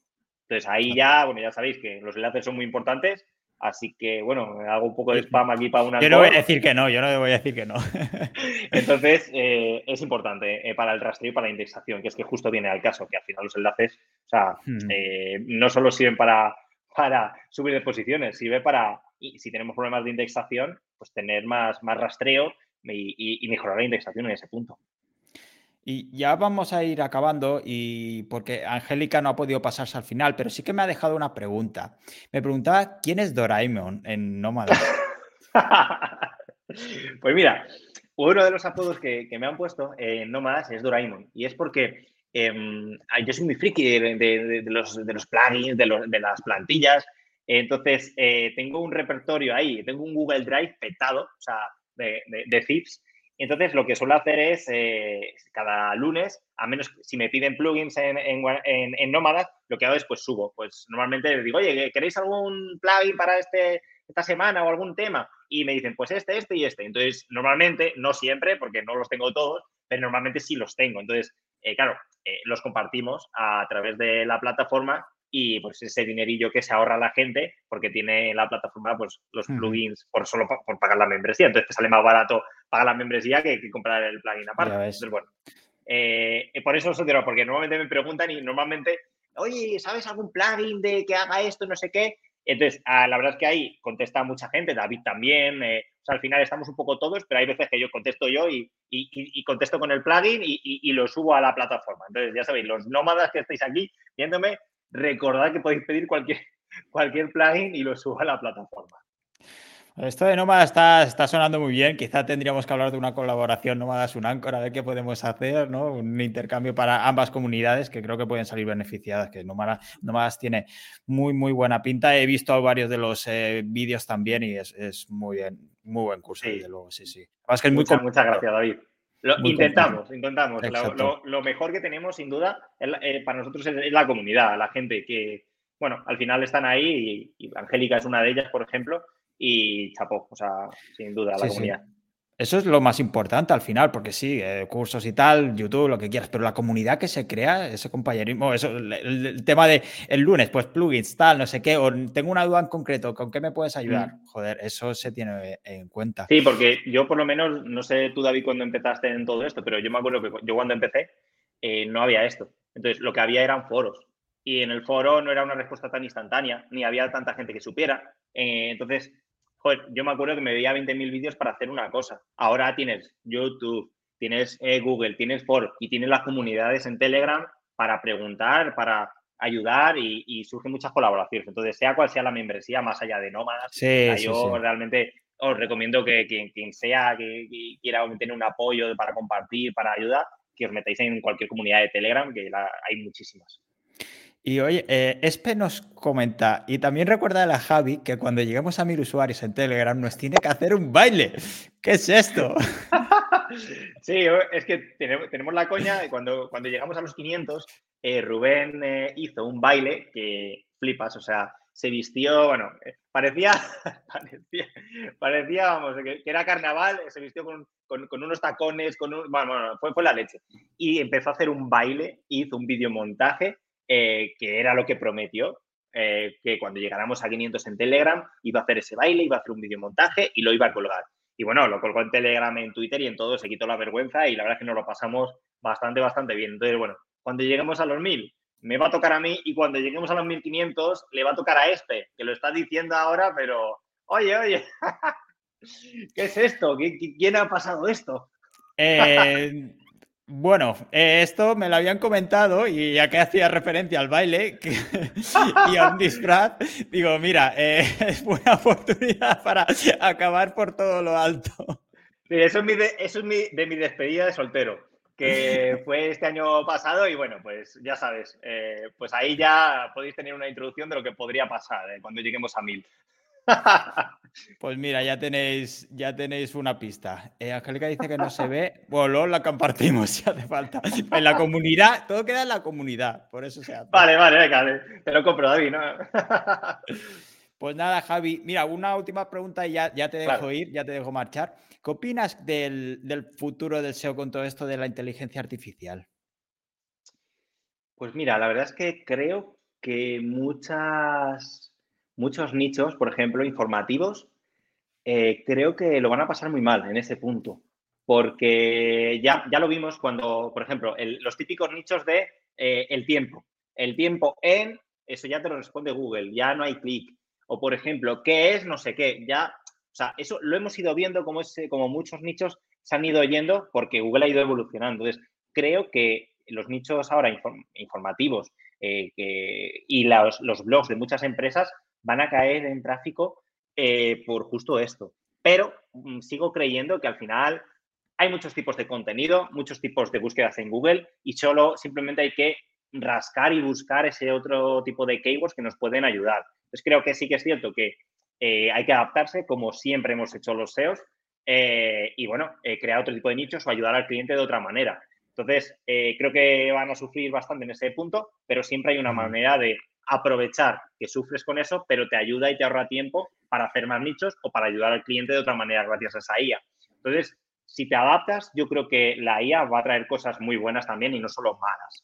Entonces ahí ya, bueno, ya sabéis que los enlaces son muy importantes Así que, bueno, hago un poco de spam aquí para una. Yo no voy a decir que no, yo no voy a decir que no. Entonces, eh, es importante eh, para el rastreo y para la indexación, que es que justo viene al caso, que al final los enlaces, o sea, hmm. eh, no solo sirven para, para subir de posiciones, sirve para, y si tenemos problemas de indexación, pues tener más, más rastreo y mejorar la indexación en ese punto. Y ya vamos a ir acabando y porque Angélica no ha podido pasarse al final, pero sí que me ha dejado una pregunta. Me preguntaba quién es Doraemon en Nómada. pues mira, uno de los apodos que, me han puesto en Nómadas es Doraemon. Y es porque em, yo soy muy friki de, los, plugins, de, las plantillas. Entonces, eh, tengo un repertorio ahí, tengo un Google Drive petado, o sea, de, de. Entonces, lo que suelo hacer es, eh, cada lunes, a menos si me piden plugins en, en, lo que hago es, pues subo. Pues normalmente les digo, oye, ¿queréis algún plugin para este, esta semana o algún tema? Y me dicen, pues este, este y este. Entonces, normalmente, no siempre, porque no los tengo todos, pero normalmente sí los tengo. Entonces, eh, claro, eh, los compartimos a través de la plataforma y pues ese dinerillo que se ahorra la gente porque tiene la plataforma pues los plugins por solo por pagar la membresía. Entonces te sale más barato pagar la membresía que, comprar el plugin aparte. Entonces, bueno, eh, por eso os digo, porque normalmente me preguntan y normalmente, oye, ¿sabes algún plugin de que haga esto, no sé qué? Entonces, ah, la verdad es que ahí contesta mucha gente, David también, eh, o sea, al final estamos un poco todos, pero hay veces que yo contesto yo y, contesto con el plugin y, lo subo a la plataforma. Entonces, ya sabéis, los nómadas que estáis aquí viéndome, recordad que podéis pedir cualquier, cualquier plugin y lo subo a la plataforma. Esto de Nómada está, está sonando muy bien. Quizá tendríamos que hablar de una colaboración Nómadas Unancor, a ver qué podemos hacer, ¿no? Un intercambio para ambas comunidades que creo que pueden salir beneficiadas. Que Nómadas, tiene muy, muy buena pinta. He visto varios de los eh, vídeos también y es, muy bien, muy buen curso, sí. luego, sí, sí. muchas, muchas gracias, David. Lo, intentamos, intentamos. Lo, mejor que tenemos, sin duda, eh, para nosotros es, la comunidad, la gente que, bueno, al final están ahí y, Angélica es una de ellas, por ejemplo, y chapó, o sea, sin duda, la comunidad. Eso es lo más importante al final, porque sí, eh, cursos y tal, YouTube, lo que quieras, pero la comunidad que se crea, ese compañerismo, eso, el, tema de el lunes, pues plugins, tal, no sé qué, o tengo una duda en concreto, ¿con qué me puedes ayudar? Mm. Joder, eso se tiene en cuenta. Sí, porque yo por lo menos, no sé tú David cuando empezaste en todo esto, pero yo me acuerdo que yo cuando empecé eh, no había esto. Entonces, lo que había eran foros. Y en el foro no era una respuesta tan instantánea, ni había tanta gente que supiera. Eh, entonces, joder, yo me acuerdo que me veía 20.000 vídeos para hacer una cosa. Ahora tienes YouTube, tienes eh, Google, tienes Ford y tienes las comunidades en Telegram para preguntar, para ayudar y, surgen muchas colaboraciones. Entonces, sea cual sea la membresía, más allá de nómadas, yo realmente os recomiendo que quien, sea que, quiera tener un apoyo para compartir, para ayudar, que os metáis en cualquier comunidad de Telegram, que hay muchísimas. Y oye, eh, Espe nos comenta, y también recuerda a la Javi que cuando lleguemos a mil usuarios en Telegram nos tiene que hacer un baile. ¿Qué es esto? sí, es que tenemos, la coña, cuando, cuando llegamos a los 500, eh, Rubén eh, hizo un baile que flipas, o sea, se vistió, bueno, parecía, parecía, vamos, que, era carnaval, se vistió con, unos tacones, con un, bueno, fue, fue la leche. Y empezó a hacer un baile, hizo un videomontaje eh, que era lo que prometió, eh, que cuando llegáramos a 500 en Telegram iba a hacer ese baile, iba a hacer un videomontaje y lo iba a colgar. Y bueno, lo colgó en Telegram, en Twitter y en todo, se quitó la vergüenza y la verdad es que nos lo pasamos bastante, bastante bien. Entonces, bueno, cuando lleguemos a los 1000, me va a tocar a mí y cuando lleguemos a los 1500, le va a tocar a este, que lo está diciendo ahora, pero, oye, oye, ¿qué es esto? ¿Quién ha pasado esto? Eh, bueno, eh, esto me lo habían comentado y ya que hacía referencia al baile y a un disfraz, digo, mira, eh, es buena oportunidad para acabar por todo lo alto. Sí, eso es, mi de, eso es mi, de mi despedida de soltero, que fue este año pasado y bueno, pues ya sabes, eh, pues ahí ya podéis tener una introducción de lo que podría pasar cuando lleguemos a mil. Pues mira, ya tenéis, ya tenéis una pista. Eh, Angélica dice que no se ve. Bueno, la compartimos si hace falta. En la comunidad, todo queda en la comunidad, por eso se hace. Vale, vale, venga, te lo compro, David. ¿no? Pues nada, Javi. Mira, una última pregunta y ya, ya te dejo ir, ya te dejo marchar. ¿Qué opinas del, del futuro del SEO con todo esto de la inteligencia artificial? Pues mira, la verdad es que creo que muchas muchos nichos, por ejemplo, informativos, eh, creo que lo van a pasar muy mal en ese punto. Porque ya, ya lo vimos cuando, por ejemplo, los típicos nichos de eh, el tiempo. El tiempo en, eso ya te lo responde Google, ya no hay clic. O, por ejemplo, ¿qué es no sé qué? Ya, o sea, eso lo hemos ido viendo como, ese, como muchos nichos se han ido yendo porque Google ha ido evolucionando. Entonces, creo que los nichos ahora informativos eh, y los blogs de muchas empresas van a caer en tráfico eh, por justo esto. Pero mm, sigo creyendo que al final hay muchos tipos de contenido, muchos tipos de búsquedas en Google y solo simplemente hay que rascar y buscar ese otro tipo de keywords que nos pueden ayudar. Entonces creo que sí que es cierto que eh, hay que adaptarse como siempre hemos hecho los SEOs eh, y bueno, eh, crear otro tipo de nichos o ayudar al cliente de otra manera. Entonces, creo que van a sufrir bastante en ese punto, pero siempre hay una manera de aprovechar que sufres con eso, pero te ayuda y te ahorra tiempo para hacer más nichos o para ayudar al cliente de otra manera gracias a esa IA. Entonces, si te adaptas, yo creo que la IA va a traer cosas muy buenas también y no solo malas.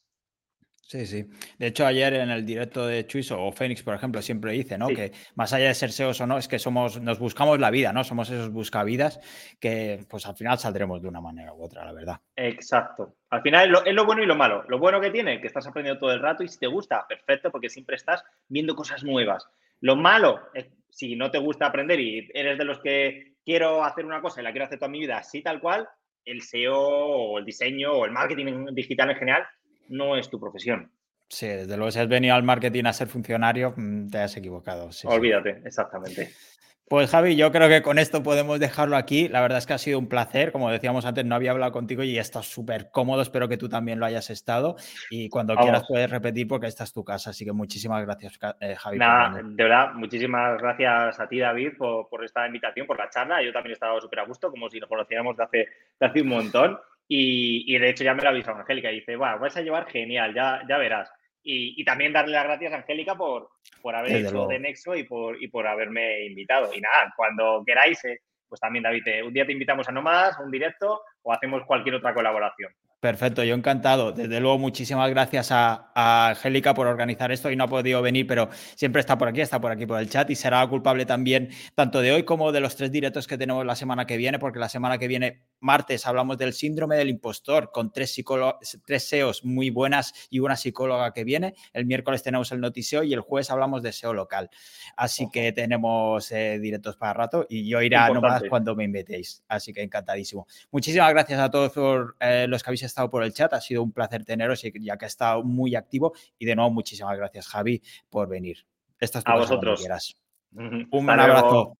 Sí, sí. De hecho, ayer en el directo de Chuiso o Fénix, por ejemplo, siempre dice, ¿no? Que más allá de ser SEOs o no, es que somos, nos buscamos la vida, ¿no? Somos esos buscavidas que, pues al final saldremos de una manera u otra, la verdad. Exacto. Al final es lo, bueno y lo malo. Lo bueno que tiene, que estás aprendiendo todo el rato y si te gusta, perfecto, porque siempre estás viendo cosas nuevas. Lo malo, es, si no te gusta aprender y eres de los que quiero hacer una cosa y la quiero hacer toda mi vida así tal cual, el SEO o el diseño o el marketing digital en general no es tu profesión. Sí, desde luego, si has venido al marketing a ser funcionario, mm, te has equivocado. Olvídate, exactamente. Pues Javi, yo creo que con esto podemos dejarlo aquí. La verdad es que ha sido un placer. Como decíamos antes, no había hablado contigo y estás súper cómodo. Espero que tú también lo hayas estado. Y cuando quieras puedes repetir porque esta es tu casa. Así que muchísimas gracias, eh, Javi. Nada, de verdad, muchísimas gracias a ti, David, por, esta invitación, por la charla. Yo también he estado súper a gusto, como si nos conociéramos de hace, de hace un montón. Y, de hecho ya me lo avisado Angélica y dice, bueno, vais a llevar genial, ya, ya verás. Y, también darle las gracias a Angélica por, por haber hecho de Nexo y por, y por haberme invitado. Y nada, cuando queráis, eh, pues también David, un día te invitamos a Nómadas, un directo o hacemos cualquier otra colaboración. Perfecto, yo encantado. Desde luego, muchísimas gracias a, Angélica por organizar esto y no ha podido venir, pero siempre está por aquí, está por aquí por el chat y será culpable también tanto de hoy como de los tres directos que tenemos la semana que viene, porque la semana que viene, martes, hablamos del síndrome del impostor con tres, tres SEOs muy buenas y una psicóloga que viene. El miércoles tenemos el notiseo y el jueves hablamos de SEO local. Así que tenemos eh, directos para rato y yo iré a nomás cuando me invitéis. Así que encantadísimo. Muchísimas gracias a todos por eh, los que habéis estado por el chat. Ha sido un placer teneros, ya que ha estado muy activo. Y de nuevo, muchísimas gracias, Javi, por venir. Esta es tu a vosotros. Quieras. Un Hasta abrazo.